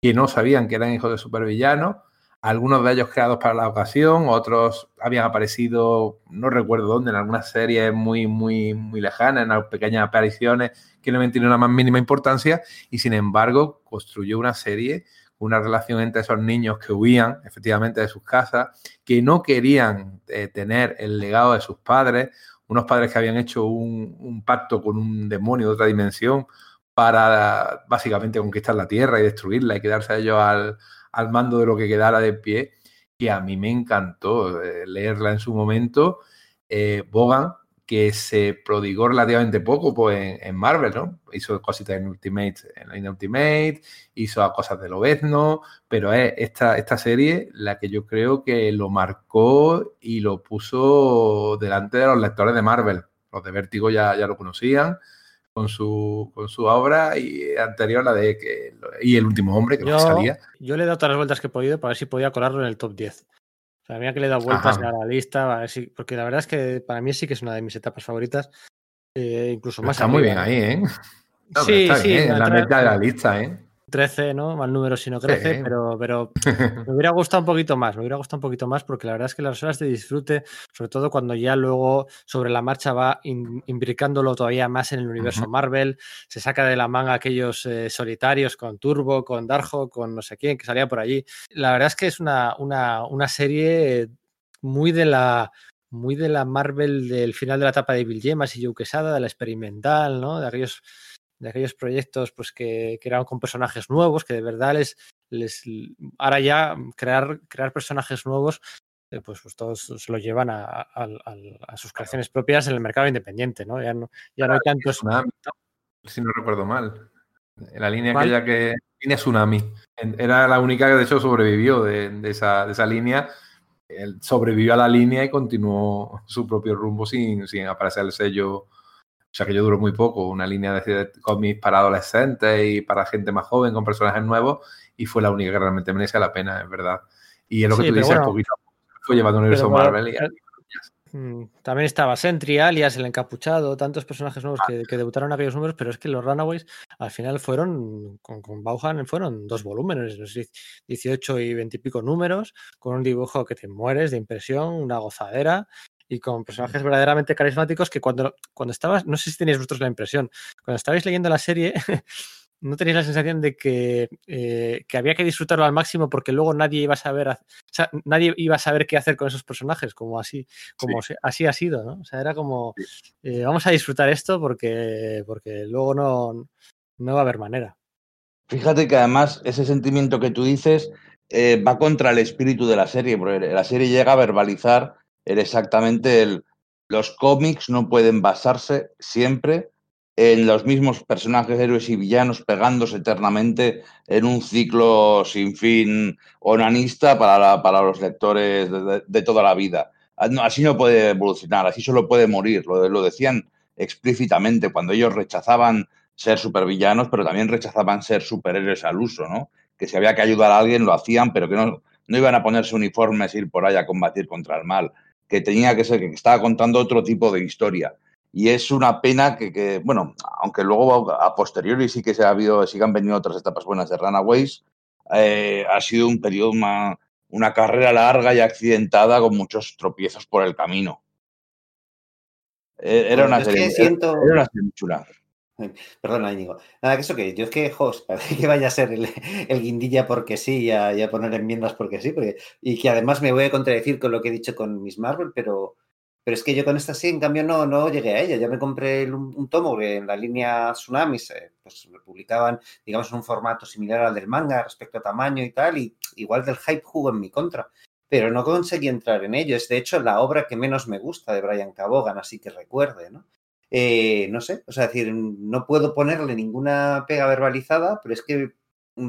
que no sabían que eran hijos de supervillanos, algunos de ellos creados para la ocasión, otros habían aparecido, no recuerdo dónde, en algunas series muy, muy, muy lejanas, en pequeñas apariciones que no tienen una más mínima importancia, y sin embargo construyó una serie, una relación entre esos niños que huían efectivamente de sus casas, que no querían eh, tener el legado de sus padres, unos padres que habían hecho un pacto con un demonio de otra dimensión, para básicamente conquistar la Tierra y destruirla y quedarse ellos al, al, mando de lo que quedara de pie, que a mí me encantó eh, leerla en su momento. Eh, Bogan, que se prodigó relativamente poco pues, en, en, Marvel, ¿no? Hizo cositas en Ultimate, en Ultimate, hizo cosas de Lobezno, pero es esta, esta serie la que yo creo que lo marcó y lo puso delante de los lectores de Marvel. Los de Vértigo ya, ya lo conocían, con su, con su obra y anterior la de que y el último hombre que yo, salía. Yo le he dado todas las vueltas que he podido para ver si podía colarlo en el top 10. O sea, mira que le he dado vueltas Ajá. a la lista, a ver si, porque la verdad es que para mí sí que es una de mis etapas favoritas. Eh, incluso más Está arriba. muy bien ahí, ¿eh? No, sí, está sí, bien, en la meta de la lista, ¿eh? 13, ¿no? Mal número si no crece, sí. pero, pero [LAUGHS] me hubiera gustado un poquito más, me hubiera gustado un poquito más porque la verdad es que las horas de disfrute, sobre todo cuando ya luego sobre la marcha va in, imbricándolo todavía más en el universo uh -huh. Marvel, se saca de la manga aquellos eh, solitarios con Turbo, con Darjo, con no sé quién que salía por allí. La verdad es que es una, una, una serie muy de la muy de la Marvel del final de la etapa de Bill Gemas y Joe Quesada, de la experimental, ¿no? De aquellos de aquellos proyectos pues, que, que, eran con personajes nuevos, que de verdad les, les ahora ya crear, crear personajes nuevos, eh, pues, pues, todos se lo llevan a, a, a, sus creaciones propias en el mercado independiente, ¿no? Ya no, ya no hay tantos. Tsunami, si no recuerdo mal. La línea ¿Cuál? aquella que. Línea Tsunami. Era la única que de hecho sobrevivió de, de, esa, de esa línea. Él sobrevivió a la línea y continuó su propio rumbo sin, sin aparecer el sello o sea que yo duró muy poco, una línea de cómics para adolescentes y para gente más joven con personajes nuevos y fue la única que realmente merece la pena, es verdad. Y es lo que sí, tú dices, bueno, poquito fue llevando un universo pero, Marvel. Y... Mm, también estaba Sentry, Alias, el encapuchado, tantos personajes nuevos que, que debutaron aquellos números, pero es que los Runaways al final fueron, con, con Bauhan, fueron dos volúmenes, no sé, 18 y 20 y pico números, con un dibujo que te mueres de impresión, una gozadera y con personajes verdaderamente carismáticos que cuando, cuando estabas, no sé si tenéis vosotros la impresión, cuando estabais leyendo la serie, [LAUGHS] no tenéis la sensación de que, eh, que, había que disfrutarlo al máximo porque luego nadie iba a saber, o sea, nadie iba a saber qué hacer con esos personajes, como así, como sí. así ha sido, ¿no? O sea, era como, eh, vamos a disfrutar esto porque, porque luego no, no va a haber manera. Fíjate que además ese sentimiento que tú dices eh, va contra el espíritu de la serie, porque la serie llega a verbalizar era exactamente el, los cómics no pueden basarse siempre en los mismos personajes, héroes y villanos pegándose eternamente en un ciclo sin fin onanista para, la, para los lectores de, de, toda la vida. Así no puede evolucionar, así solo puede morir. Lo, lo decían explícitamente cuando ellos rechazaban ser supervillanos, pero también rechazaban ser superhéroes al uso, ¿no? Que si había que ayudar a alguien lo hacían, pero que no, no iban a ponerse uniformes y ir por ahí a combatir contra el mal que tenía que ser, que estaba contando otro tipo de historia. Y es una pena que, que bueno, aunque luego a posteriori sí que se ha habido, sí que han venido otras etapas buenas de Runaways, eh, ha sido un periodo, una, una, carrera larga y accidentada con muchos tropiezos por el camino. Era, una, serie, siento... era una serie chula. [LAUGHS] Perdona, Íñigo. Nada, que eso que yo es que, jos, [LAUGHS] que vaya a ser el, el guindilla porque sí y a, y a, poner enmiendas porque sí, porque, y que además me voy a contradecir con lo que he dicho con Miss Marvel, pero, pero es que yo con esta sí, en cambio, no, no llegué a ella. Ya me compré un, un tomo en la línea Tsunami se, pues, me publicaban, digamos, en un formato similar al del manga respecto a tamaño y tal, y igual del hype jugó en mi contra. Pero no conseguí entrar en ello. Es de hecho la obra que menos me gusta de Brian Cabogan, así que recuerde, ¿no? Eh, no sé, o sea, decir, no puedo ponerle ninguna pega verbalizada, pero es que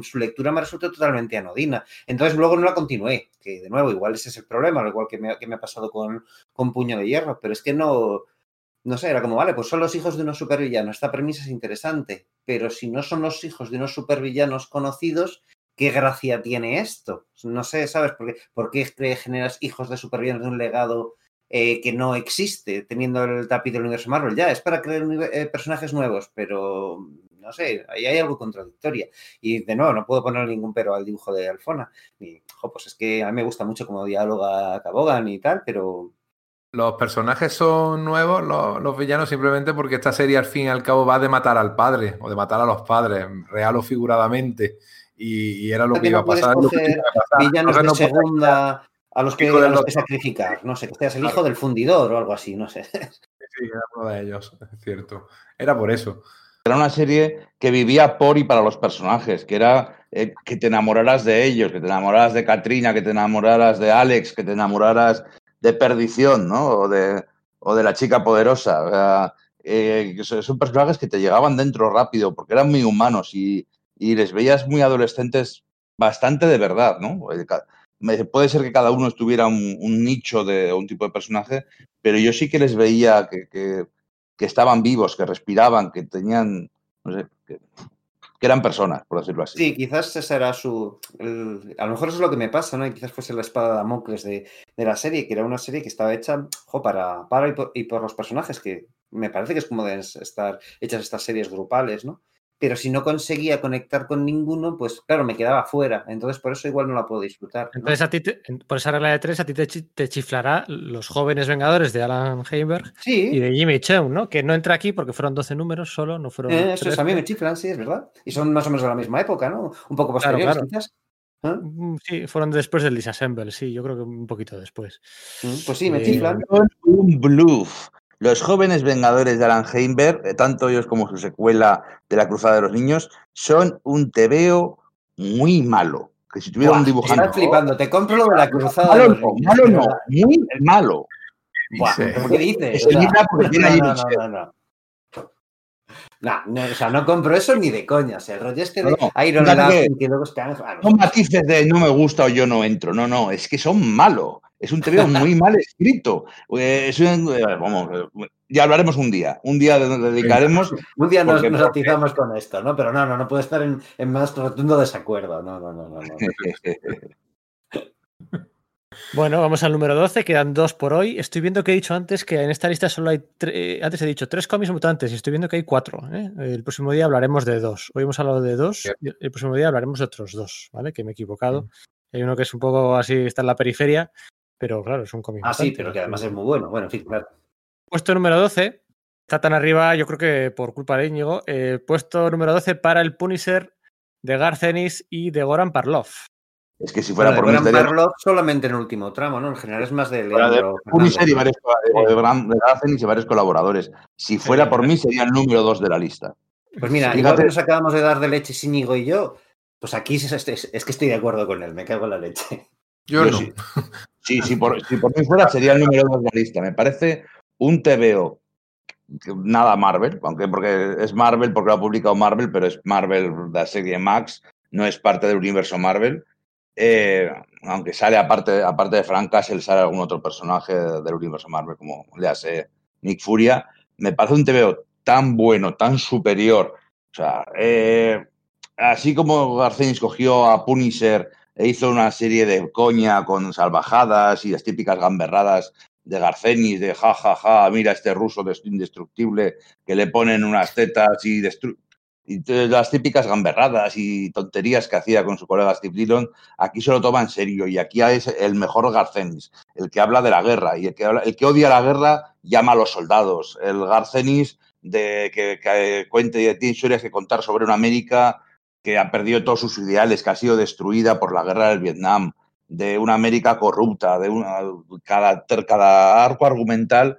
su lectura me resulta totalmente anodina. Entonces luego no la continué, que de nuevo, igual ese es el problema, al igual que me, que me ha pasado con, con, Puño de Hierro, pero es que no, no sé, era como, vale, pues son los hijos de unos supervillanos, esta premisa es interesante, pero si no son los hijos de unos supervillanos conocidos, ¿qué gracia tiene esto? No sé, ¿sabes? ¿Por qué, por qué generas hijos de supervillanos de un legado eh, que no existe teniendo el tapiz del universo Marvel. Ya, es para crear eh, personajes nuevos, pero no sé, ahí hay algo contradictoria. Y de nuevo, no puedo poner ningún pero al dibujo de Alfona. Y, jo, pues es que a mí me gusta mucho como diáloga Cabogan y tal, pero... Los personajes son nuevos, los, los, villanos, simplemente porque esta serie al fin y al cabo va de matar al padre o de matar a los padres, real o figuradamente. Y, y era lo que, que iba, no a pasar. Villanos de segunda a los que, a los que sacrificar, no sé, que seas el hijo del fundidor o algo así, no sé. Sí, era uno de ellos, es cierto. Era por eso. Era una serie que vivía por y para los personajes, que era eh, que te enamoraras de ellos, que te enamoraras de Katrina, que te enamoraras de Alex, que te enamoraras de Perdición, ¿no? O de, o de la chica poderosa. O sea, eh, son personajes que te llegaban dentro rápido porque eran muy humanos y, y les veías muy adolescentes bastante de verdad, ¿no? Puede ser que cada uno estuviera un, un, nicho de un tipo de personaje, pero yo sí que les veía que, estaban vivos, que respiraban, que tenían, no sé, que, eran personas, por decirlo así. Sí, quizás ese era su... A lo mejor eso es lo que me pasa, ¿no? Y quizás fuese la espada de Damocles de, la serie, que era una serie que estaba hecha para, para y por, y por los personajes, que me parece que es como deben estar hechas estas series grupales, ¿no? Pero si no conseguía conectar con ninguno, pues claro, me quedaba fuera. Entonces, por eso igual no la puedo disfrutar. ¿no? Entonces, a ti te, por esa regla de tres, a ti te, te, chiflará Los Jóvenes Vengadores de Alan Heinberg sí. y de Jimmy Cheung, ¿no? Que no entra aquí porque fueron 12 números solo, no fueron. Eh, eso es, a mí me chiflan, sí, es verdad. Y son más o menos de la misma época, ¿no? Un poco posteriores, claro, claro. quizás. ¿Eh? Sí, fueron después del Disassemble, sí, yo creo que un poquito después. Pues sí, me eh, chiflan. Un bluff. Los jóvenes vengadores de Alan Heinberg, eh, tanto ellos como su secuela de La Cruzada de los Niños, son un tebeo muy malo. Que si tuviera un dibujante. Estás flipando, te compro lo de La Cruzada malo, de los Niños. Malo no, muy malo. Buah, ¿Qué dices? Es no, no, no, no, no. No, o sea, no compro eso ni de coña. O sea, el rollo este de no, Iron que, Lad, que luego están. No matices de no me gusta o yo no entro. No, no, es que son malos. Es un TVO muy [LAUGHS] mal escrito. Es un, vamos, ya hablaremos un día. Un día dedicaremos. un día nos, nos atizamos con esto, ¿no? Pero no, no, no puede estar en, en más rotundo desacuerdo. No, no, no, no. no. [LAUGHS] Bueno, vamos al número 12, quedan dos por hoy. Estoy viendo que he dicho antes que en esta lista solo hay, antes he dicho tres cómics mutantes y estoy viendo que hay cuatro. ¿eh? El próximo día hablaremos de dos. Hoy hemos hablado de dos, el próximo día hablaremos de otros dos, ¿vale? Que me he equivocado. Hay uno que es un poco así, está en la periferia, pero claro, es un cómic. Ah, sí, pero que además es muy bueno. Bueno, en fin, claro. Puesto número 12, está tan arriba, yo creo que por culpa de Íñigo. Eh, puesto número 12 para el Punisher de Garcenis y de Goran Parlov. Es que si fuera por mí. solamente en el último tramo, ¿no? En general es más de Leandro. De y varios, de, y varios colaboradores. Si fuera por mí, sería el número dos de la lista. Pues mira, igual que nos acabamos de dar de leche Síñigo y yo, pues aquí es, es, que estoy de acuerdo con él, me cago en la leche. Yo, no. Sí, sí si, por, si por mí fuera, sería el número dos de la lista. Me parece un TVO nada Marvel, aunque porque es Marvel, porque lo ha publicado Marvel, pero es Marvel de la serie Max, no es parte del universo Marvel. Eh, aunque sale aparte, aparte de Frank Castle, sale algún otro personaje del universo Marvel, como le hace Nick Furia, me parece un TVO tan bueno, tan superior. O sea, eh, así como García escogió a Punisher e hizo una serie de coña con salvajadas y las típicas gamberradas de Garcenis, de ja, ja, ja, mira este ruso indestructible que le ponen unas tetas y destruye y las típicas gamberradas y tonterías que hacía con su colega Steve Dillon, aquí se lo toma en serio y aquí es el mejor Garcenis, el que habla de la guerra y el que, el que odia la guerra llama a los soldados. El Garcenis de que, que cuente tiene historias que contar sobre una América que ha perdido todos sus ideales, que ha sido destruida por la guerra del Vietnam, de una América corrupta, de una, cada, cada arco argumental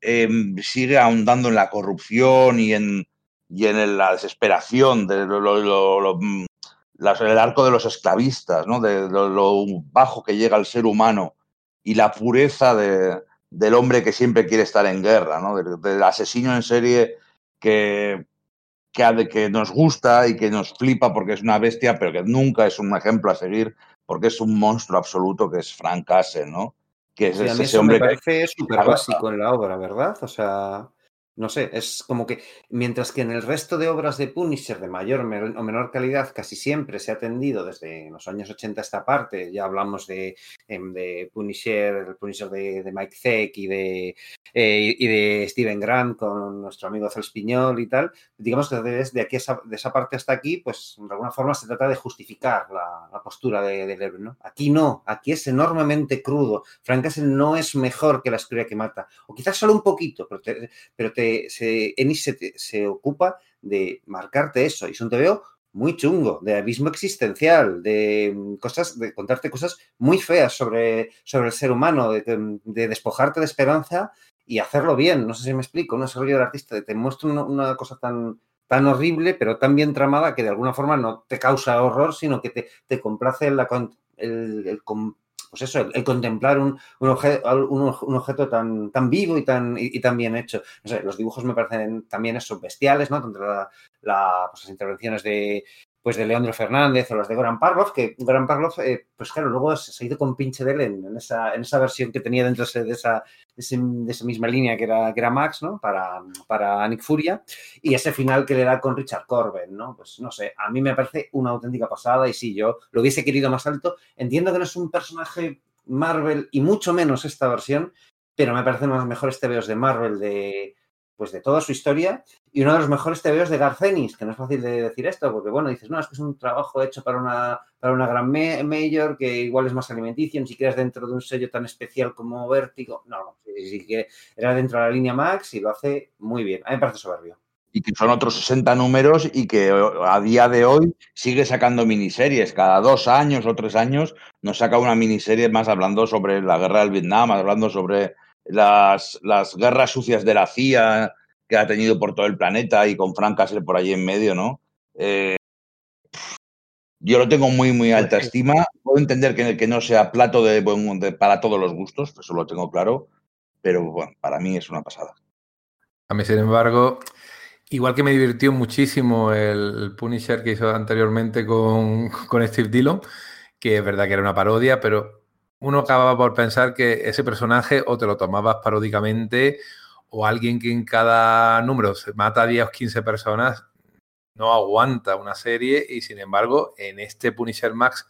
em, sigue ahondando en la corrupción y en y en la desesperación, de mm, el arco de los esclavistas, ¿no? de lo, bajo que llega el ser humano y la pureza de, del hombre que siempre quiere estar en guerra, ¿no? del, asesino en serie que, que, que, nos gusta y que nos flipa porque es una bestia, pero que nunca es un ejemplo a seguir porque es un monstruo absoluto que es Frank Castle, ¿no? Que es ese hombre me parece súper básico en la obra, ¿verdad? O sea, no sé, es como que mientras que en el resto de obras de Punisher de mayor o menor calidad casi siempre se ha atendido desde los años 80 a esta parte, ya hablamos de, em, de Punisher, el Punisher de, Mike Zeck y de, eh, y de Steven Grant con nuestro amigo Piñol y tal, digamos que desde aquí de esa parte hasta aquí, pues de alguna forma se trata de justificar la, postura de, de ¿no? Aquí no, aquí es enormemente crudo. Frank Castle no es mejor que la escritura que mata, o quizás solo un poquito, pero pero te se, Ennis se, ocupa de marcarte eso. Y es un TVO muy chungo, de abismo existencial, de mm, cosas, de contarte cosas muy feas sobre, sobre el ser humano, de, despojarte de esperanza y hacerlo bien. No sé si me explico, un desarrollo del artista, te muestra una, cosa tan, tan horrible, pero tan bien tramada que de alguna forma no te causa horror, sino que te, te complace la, el, el, pues eso, el, contemplar un, un, objeto tan, tan vivo y tan, y, tan bien hecho. No sé, los dibujos me parecen también esos bestiales, ¿no? Tanto la, pues las intervenciones de, pues de Leandro Fernández o las de Goran Parlov, que Goran Parlov, eh, pues claro, luego se ha ido con pinche de él en, esa, en esa versión que tenía dentro de esa, de esa misma línea que era, que era Max, ¿no? Para, para Nick Furia, y ese final que le da con Richard Corbin, ¿no? Pues no sé, a mí me parece una auténtica pasada y si yo lo hubiese querido más alto, entiendo que no es un personaje Marvel y mucho menos esta versión, pero me parecen los mejores TVOs de Marvel de, pues de toda su historia y uno de los mejores TVOs de Garcenis, que no es fácil de decir esto, porque bueno, dices, no, es que es un trabajo hecho para una, para una gran mayor, que igual es más alimenticio, ni siquiera es dentro de un sello tan especial como Vértigo. No, no, sí, que era dentro de la línea Max y lo hace muy bien. A mí me parece soberbio. Y que son otros 60 números y que a día de hoy sigue sacando miniseries. Cada dos años o tres años nos saca una miniserie más hablando sobre la guerra del Vietnam, hablando sobre las, las guerras sucias de la CIA que ha tenido por todo el planeta y con Frank Castle por allí en medio, ¿no? Eh, yo lo tengo muy, muy alta estima. Puedo entender que, que no sea plato de, de, para todos los gustos, eso lo tengo claro, pero bueno, para mí es una pasada. A mí, sin embargo, igual que me divirtió muchísimo el Punisher que hizo anteriormente con, con Steve Dillon, que es verdad que era una parodia, pero uno acababa por pensar que ese personaje o te lo tomabas paródicamente o alguien que en cada número se mata a 10 o 15 personas no aguanta una serie y sin embargo en este Punisher Max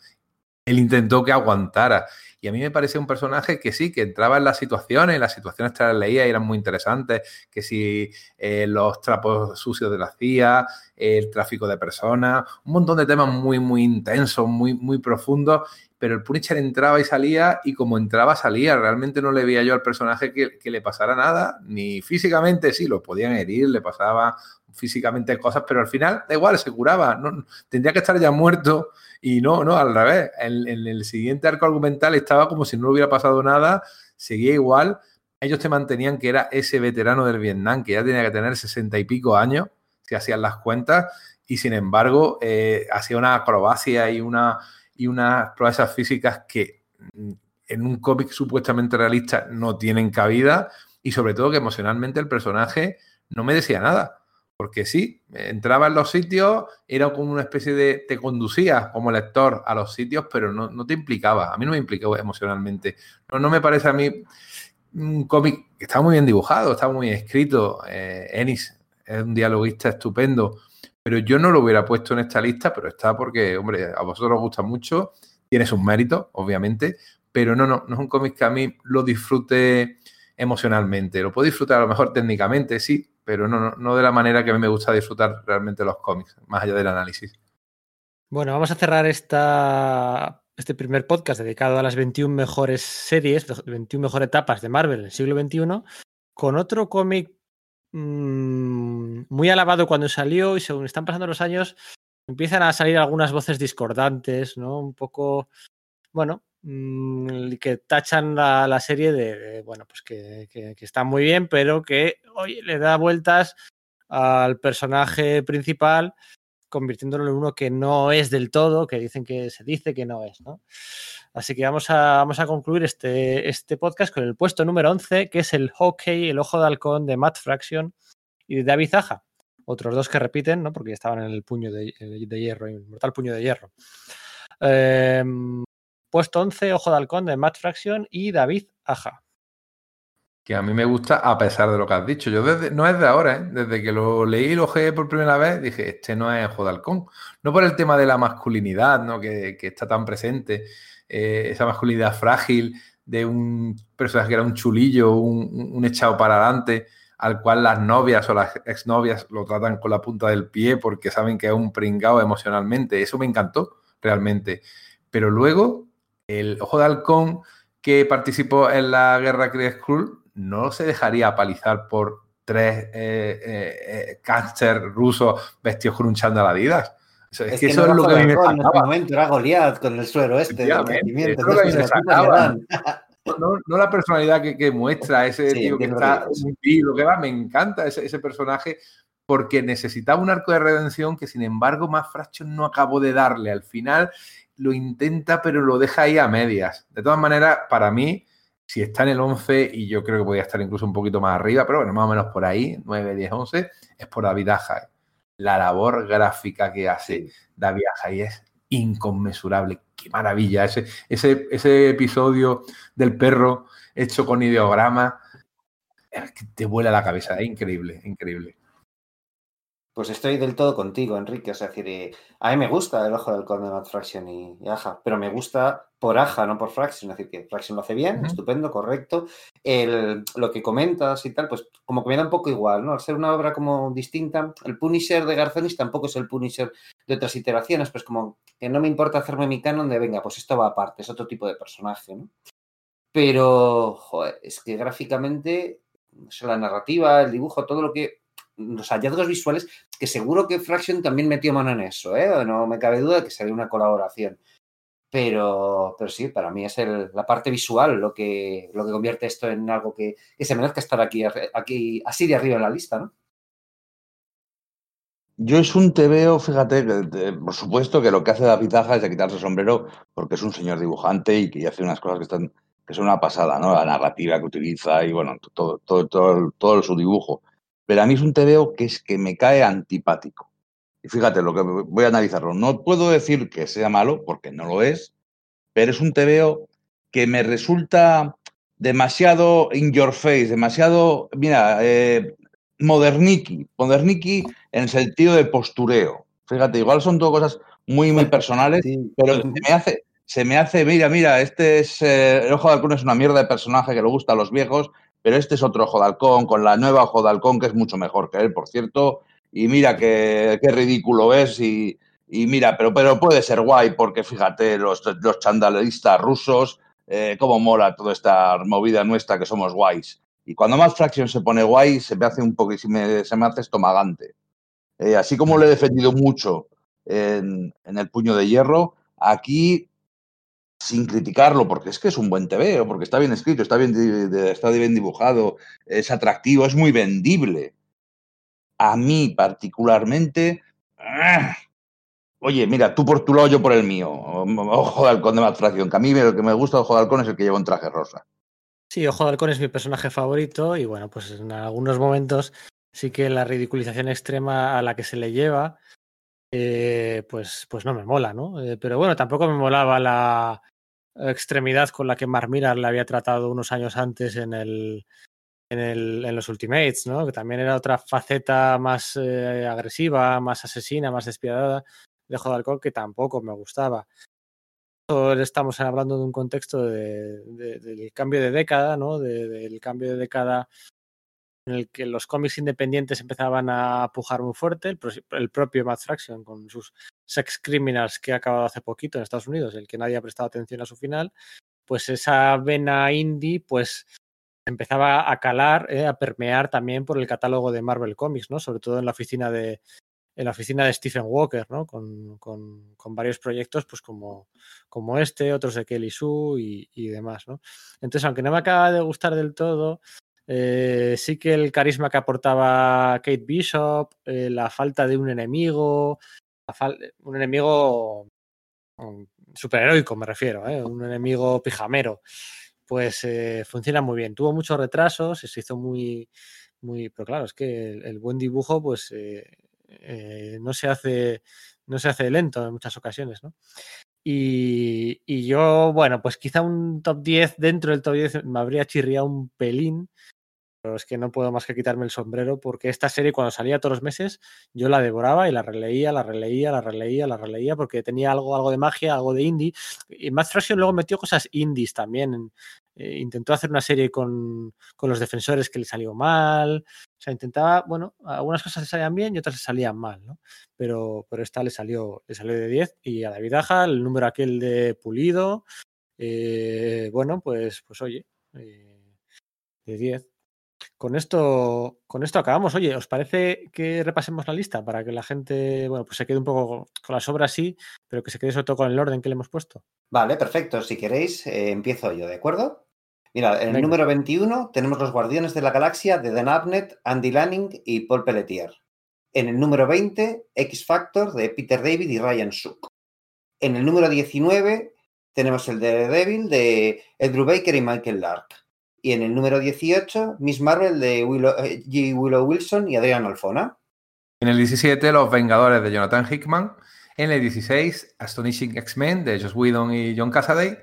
él intentó que aguantara. Y a mí me parecía un personaje que sí, que entraba en las situaciones, las situaciones que las leía eran muy interesantes, que si eh, los trapos sucios de la CIA, el tráfico de personas, un montón de temas muy, muy intensos, muy, muy profundos, pero el Punisher entraba y salía y como entraba salía, realmente no le veía yo al personaje que, que le pasara nada, ni físicamente, sí, lo podían herir, le pasaba físicamente cosas, pero al final da igual, se curaba, no, tendría que estar ya muerto y no, no, al revés. En, el siguiente arco argumental estaba como si no hubiera pasado nada, seguía igual. Ellos te mantenían que era ese veterano del Vietnam, que ya tenía que tener sesenta y pico años, si hacían las cuentas, y sin embargo eh, hacía una acrobacia y, una, y unas proezas físicas que mm, en un cómic supuestamente realista no tienen cabida, y sobre todo que emocionalmente el personaje no me decía nada. Porque sí, entraba en los sitios, era como una especie de. te conducía como lector a los sitios, pero no, te implicaba. A mí no me implicó emocionalmente. No, no me parece a mí un cómic que está muy bien dibujado, está muy bien escrito. Eh, Ennis es un dialoguista estupendo, pero yo no lo hubiera puesto en esta lista, pero está porque, hombre, a vosotros os gusta mucho, tiene sus méritos, obviamente, pero no, no, no es un cómic que a mí lo disfrute emocionalmente. Lo puedo disfrutar a lo mejor técnicamente, sí, pero no, no, de la manera que a mí me gusta disfrutar realmente los cómics, más allá del análisis. Bueno, vamos a cerrar esta, este primer podcast dedicado a las 21 mejores series, 21 mejores etapas de Marvel en el siglo XXI, con otro cómic mmm, muy alabado cuando salió y según están pasando los años, empiezan a salir algunas voces discordantes, ¿no? Un poco, bueno, Mm, que tachan la, serie de, bueno, pues que, está muy bien, pero que hoy le da vueltas al personaje principal, convirtiéndolo en uno que no es del todo, que dicen que se dice que no es, ¿no? Así que vamos a, vamos a concluir este, este podcast con el puesto número 11, que es el Hockey, el Ojo de Halcón de Matt Fraction y de David Zaja. Otros dos que repiten, ¿no? Porque estaban en el puño de, de hierro, el mortal puño de hierro. Eh, Puesto 11, Ojo de Halcón de Matt Fraction y David Aja. Que a mí me gusta a pesar de lo que has dicho. Yo desde, no es de ahora, ¿eh? desde que lo leí y lo ojeé por primera vez, dije, este no es Ojo de Halcón. No por el tema de la masculinidad, ¿no? que, está tan presente, eh, esa masculinidad frágil de un personaje que era un chulillo, un, echado para adelante, al cual las novias o las exnovias lo tratan con la punta del pie porque saben que es un pringao emocionalmente. Eso me encantó realmente. Pero luego el Ojo de Halcón que participó en la guerra Kree Skrull no se dejaría apalizar por tres eh, eh, eh rusos vestidos con un chándal Adidas. Es, que, eso es lo que a mí me En ese momento era Goliath con el suero este. no, no, la personalidad que, muestra ese tío que está lo que va, me encanta ese, ese, personaje porque necesitaba un arco de redención que sin embargo más Fraction no acabó de darle al final lo intenta, pero lo deja ahí a medias. De todas maneras, para mí, si está en el 11, y yo creo que podría estar incluso un poquito más arriba, pero bueno, más o menos por ahí, 9, 10, 11, es por David Aja. La labor gráfica que hace David Aja y es inconmensurable. Qué maravilla. Ese, ese, ese episodio del perro hecho con ideograma, que te vuela la cabeza. Es increíble, increíble. Pues estoy del todo contigo, Enrique. O sea, decir, eh, a mí me gusta el ojo del conde de Fraction y, Aja, pero me gusta por Aja, no por Fraction. Es decir, que Fraction lo hace bien, estupendo, correcto. El, lo que comentas y tal, pues como que me da un poco igual, ¿no? Al ser una obra como distinta, el Punisher de Garzonis tampoco es el Punisher de otras iteraciones, pues como que no me importa hacerme mi canon de, venga, pues esto va aparte, es otro tipo de personaje, ¿no? Pero, joder, es que gráficamente, la narrativa, el dibujo, todo lo que los hallazgos visuales, que seguro que Fraction también metió mano en eso, ¿eh? No me cabe duda que sería una colaboración. Pero, pero sí, para mí es la parte visual lo que, lo que convierte esto en algo que, se merezca estar aquí, aquí, así de arriba en la lista, ¿no? Yo es un veo, fíjate, por supuesto que lo que hace David Aja es de quitarse el sombrero porque es un señor dibujante y que hace unas cosas que están que son una pasada, ¿no? La narrativa que utiliza y bueno, todo, todo, todo, todo su dibujo. Pero a mí es un TVO que es que me cae antipático. Y fíjate lo que voy a analizarlo. No puedo decir que sea malo, porque no lo es, pero es un TVO que me resulta demasiado in your face, demasiado, mira, eh, moderniki, moderniki en el sentido de postureo. Fíjate, igual son dos cosas muy, muy personales, pero me hace, se me hace, mira, mira, este es, eh, el Ojo de Halcón es una mierda de personaje que le gusta a los viejos, pero este es otro Halcón, con la nueva Halcón, que es mucho mejor que él, por cierto, y mira qué, qué ridículo es, y, mira, pero, pero puede ser guay, porque fíjate, los, los chandaleristas rusos, eh, cómo mola toda esta movida nuestra que somos guays. Y cuando más Fraction se pone guay, se me hace un poco, se me, hace estomagante. Eh, así como lo he defendido mucho en, el puño de hierro, aquí, sin criticarlo, porque es que es un buen TV, porque está bien escrito, está bien, está bien dibujado, es atractivo, es muy vendible. A mí particularmente, ¡ah! oye, mira, tú por tu lado, yo por el mío. Ojo de halcón de Matt Fraction, que a mí lo que me gusta Ojo de halcón es el que lleva un traje rosa. Sí, Ojo de halcón es mi personaje favorito y bueno, pues en algunos momentos sí que la ridiculización extrema a la que se le lleva, eh, pues, pues no me mola, ¿no? Eh, pero bueno, tampoco me molaba la extremidad con la que Mark Millar le había tratado unos años antes en el, en, el, en los Ultimates, ¿no? Que también era otra faceta más eh, agresiva, más asesina, más despiadada de Halcón que tampoco me gustaba. Estamos hablando de un contexto de, de, del cambio de década, ¿no? De, del cambio de década en el que los cómics independientes empezaban a pujar muy fuerte, el, propio Matt Fraction con sus Sex Criminals que ha acabado hace poquito en Estados Unidos, el que nadie ha prestado atención a su final, pues esa vena indie pues empezaba a calar, eh, a permear también por el catálogo de Marvel Comics, ¿no? Sobre todo en la oficina de en la oficina de Stephen Walker, ¿no? Con, con, con varios proyectos, pues como, como este, otros de Kelly Sue y, y, demás, ¿no? Entonces, aunque no me acaba de gustar del todo, eh, sí que el carisma que aportaba Kate Bishop, eh, la falta de un enemigo, un enemigo um, superheroico, me refiero, ¿eh? un enemigo pijamero, pues funciona muy bien. Tuvo muchos retrasos, se hizo muy, muy, pero claro, es que el, buen dibujo, pues no se hace no se hace lento en muchas ocasiones, ¿no? Y, y, yo, bueno, pues quizá un top 10 dentro del top 10 me habría chirriado un pelín, pero es que no puedo más que quitarme el sombrero porque esta serie cuando salía todos los meses yo la devoraba y la releía, la releía, la releía, la releía porque tenía algo, algo de magia, algo de indie. Y Matt Fraction luego metió cosas indies también. Eh, intentó hacer una serie con, con, los defensores que le salió mal. O sea, intentaba, bueno, algunas cosas le salían bien y otras le salían mal, ¿no? Pero, pero esta le salió, le salió de 10 y a David Aja, el número aquel de Pulido, eh, bueno, pues, pues oye, eh, de 10 con esto, con esto acabamos. Oye, ¿os parece que repasemos la lista para que la gente, bueno, pues se quede un poco con las obras sí, pero que se quede sobre todo con el orden que le hemos puesto? Vale, perfecto. Si queréis, eh, empiezo yo, ¿de acuerdo? Mira, en el Venga. número 21 tenemos los Guardianes de la Galaxia de Dan Abnett, Andy Lanning y Paul Pelletier. En el número 20, X Factor de Peter David y Ryan Suk. En el número 19 tenemos el de Devil de Andrew Baker y Michael Lark. Y en el número 18, Miss Marvel de Willow, eh. Willow Wilson y Adrián Alfona. En el 17, Los Vengadores de Jonathan Hickman. En el 16, Astonishing X-Men de Joss Whedon y John Cassaday.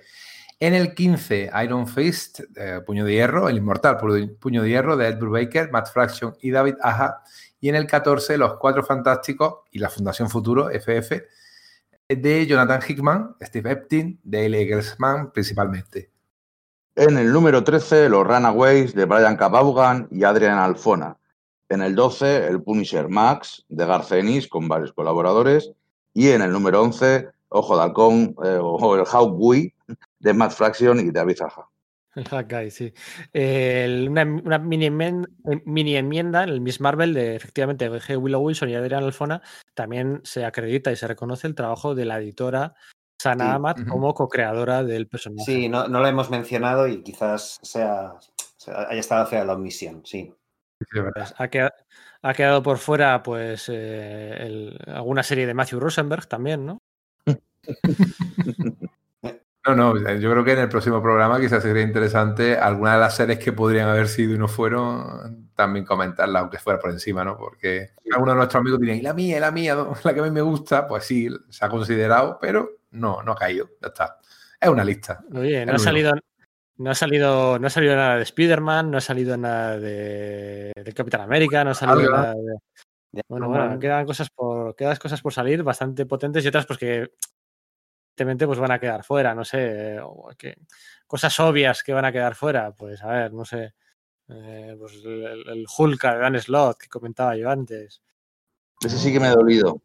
En el 15, Iron Fist, Puño de Hierro, El Inmortal, Puño de Hierro de Ed Brubaker, Matt Fraction y David Aja. Y en el 14, Los Cuatro Fantásticos y la Fundación Futuro, FF, de Jonathan Hickman, Steve Epstein, Dale Eggelsman principalmente. En el número 13, Los Runaways de Brian Cabaugan y Adrian Alfona. En el 12, El Punisher Max de Garcenis con varios colaboradores. Y en el número 11, Ojo de Halcón eh, o el Hawkeye de Matt Fraction y David Aja. [LAUGHS] El Hawkeye, sí. Eh, una, una mini, enmienda, mini, enmienda en el Miss Marvel de efectivamente G. Willow Wilson y Adrian Alfona también se acredita y se reconoce el trabajo de la editora Sana sí. Amat como co-creadora del personaje. Sí, no, no, lo hemos mencionado y quizás sea, sea haya estado fea la omisión, sí. sí ha, quedado, ha, quedado, por fuera, pues, eh, el, alguna serie de Matthew Rosenberg también, ¿no? [LAUGHS] No, no, yo creo que en el próximo programa quizás sería interesante algunas de las series que podrían haber sido y no fueron, también comentarlas, aunque fuera por encima, ¿no? Porque algunos de nuestros amigos dirían, y la mía, y la mía, [LAUGHS] la que a mí me gusta, pues sí, se ha considerado, pero no, no ha caído, ya está. Es una lista. Muy bien, no ha salido, no ha salido, no ha salido nada de Spider-Man, no ha salido nada de, de Capitán América, no ha salido nada de. Bueno, bueno, quedan cosas por, quedan cosas por salir bastante potentes y otras pues que evidentemente pues van a quedar fuera, no sé, que, cosas obvias que van a quedar fuera, pues a ver, no sé, eh, pues el, el Hulk de Dan Slot que comentaba yo antes. Ese sí que me ha dolido.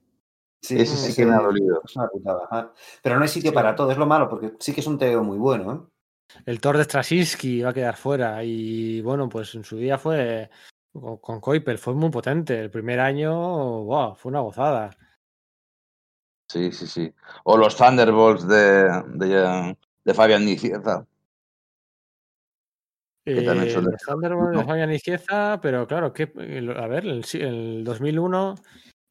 Sí, Ese sí que me ha dolido. Es una putada. ajá. Pero no hay sitio para todo, es lo malo, porque sí que es un TVO muy bueno. ¿eh? El Thor de Straczynski va a quedar fuera y bueno, pues en su día fue con, con Kuiper, fue muy potente. El primer año, wow, fue una gozada. Sí, sí, sí. O los Thunderbolts de, de, de Fabián Nicieza. Que también Eh, son de- los Thunderbolts de. Fabián Izquierda, pero claro, que a ver, el, el 2001,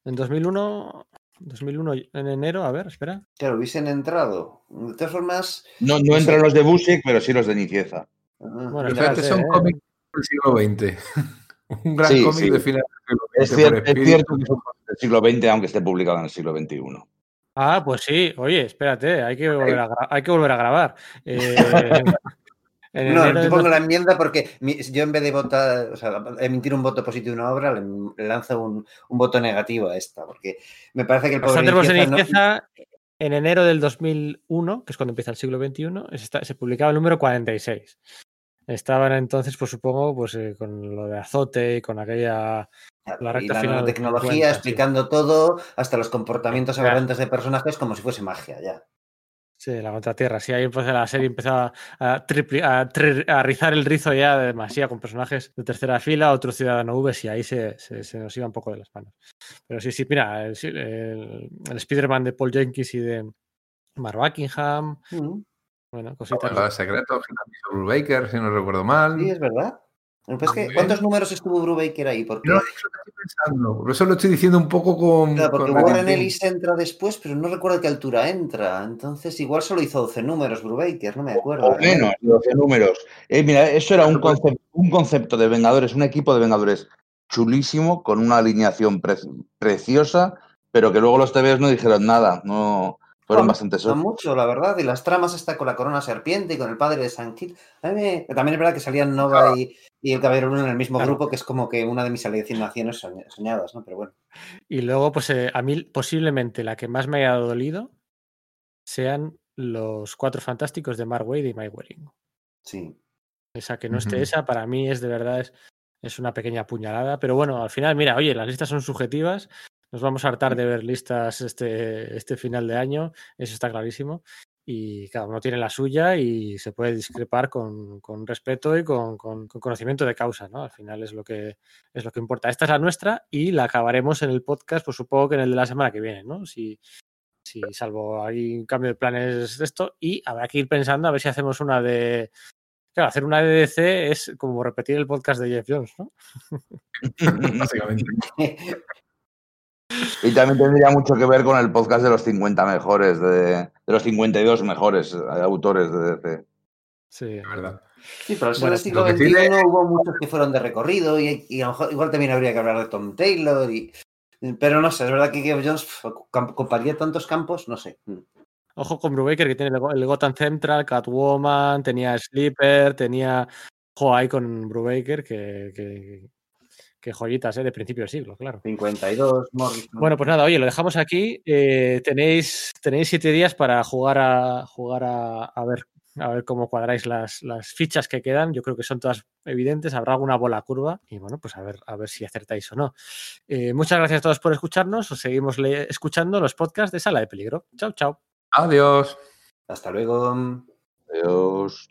en 2001, 2001 en enero, a ver, espera. Claro, hubiesen entrado. De todas formas. No, no entran los de Busiek, pero sí los de Nicieza. ah, Bueno, este son eh. cómics del siglo XX. [LAUGHS] Un gran Sí, cómic sí. de final del siglo Es XX cierto, por es cierto que son del siglo XX, aunque esté publicado en el siglo XXI. Ah, pues sí, oye, espérate, hay que volver a, hay que volver a grabar. Eh, [LAUGHS] en No, yo pongo la enmienda porque yo en vez de votar, o sea, emitir un voto positivo a una obra, le, lanzo un, un voto negativo a esta, porque me parece que el pobre de Nicieza no- en enero del 2001, que es cuando empieza el siglo XXI, se, está- se publicaba el número 46. Estaban entonces, pues supongo, pues eh, con lo de azote y con aquella la y recta final tecnología 50, sí. explicando todo, hasta los comportamientos Claro. aberrantes de personajes como si fuese magia ya. Sí, la contratierra. Sí, ahí empezó la serie empezaba a, tripli- a, tri- a rizar el rizo ya demasiado con personajes de tercera fila, otro ciudadano V, y ahí se, se- se nos iba un poco de las manos. Pero sí, sí, mira, el, el, el Spider-Man de Paul Jenkins y de Mark Buckingham, Mm, bueno, cositas. Los secretos Brubaker, si no recuerdo mal. Sí, es verdad. Lo que ¿Cuántos números estuvo Brubaker ahí? Porque, No, es lo que estoy pensando. Por eso lo estoy diciendo un poco con. claro, porque con Warren. Ellis entra después, pero no recuerdo a qué altura entra. Entonces, igual solo hizo 12 números Brubaker, no me acuerdo. O menos, 12 números. Eh, mira, eso era un concepto, un concepto de Vengadores, un equipo de Vengadores chulísimo, con una alineación pre- preciosa, pero que luego los TVs no dijeron nada, no fueron No, bastante No solos. mucho, la verdad. Y las tramas está con la corona serpiente y con el padre de San Kit. Me- También es verdad que salían Nova y, y el Caballero Luna en el mismo Claro. grupo, que es como que una de mis alucinaciones soñ- soñadas, ¿no? Pero bueno. Y luego, pues eh, a mí posiblemente la que más me haya dolido sean los cuatro fantásticos de Mark Wade y Mike Waring. Sí. Esa que no esté esa, para mí es de verdad, es, es una pequeña puñalada. Pero bueno, al final, mira, oye, las listas son subjetivas. Nos vamos a hartar de ver listas este, este final de año, eso está clarísimo. Y cada uno tiene la suya y se puede discrepar con, con respeto y con, con- con conocimiento de causa, ¿no? Al final es lo que es lo que importa. Esta es la nuestra y la acabaremos en el podcast, pues supongo que en el de la semana que viene, ¿no? Si, si salvo hay un cambio de planes de esto, y habrá que ir pensando a ver si hacemos una de. Claro, hacer una de DC es como repetir el podcast de Jeff Jones, ¿no? [LAUGHS] [LAUGHS] Básicamente. [LAUGHS] Y también tendría mucho que ver con el podcast de los 50 mejores, de, de los 52 mejores eh, autores de DC. Sí. La verdad. Sí, pero al Bueno, el siglo XXI tiene- hubo muchos que fueron de recorrido y, y a lo mejor igual también habría que hablar de Tom Taylor. Y, pero no sé, es verdad que Geoff Jones ocuparía tantos campos, no sé. Ojo con Brubaker, que tiene el, Go- el Gotham Central, Catwoman, tenía Sleeper, tenía. Ojo ahí con Brubaker, que, que, que joyitas, ¿eh? De principio del siglo, claro. 52, Morrison. Bueno, pues nada, oye, lo dejamos aquí. Eh, tenéis, tenéis siete días para jugar a jugar a, a ver a ver cómo cuadráis las, las fichas que quedan. Yo creo que son todas evidentes. Habrá alguna bola curva y bueno, pues a ver, a ver si acertáis o no. Eh, muchas gracias a todos por escucharnos. Os seguimos escuchando los podcasts de Sala de Peligro. Chao, chao. Adiós. Hasta luego. Adiós.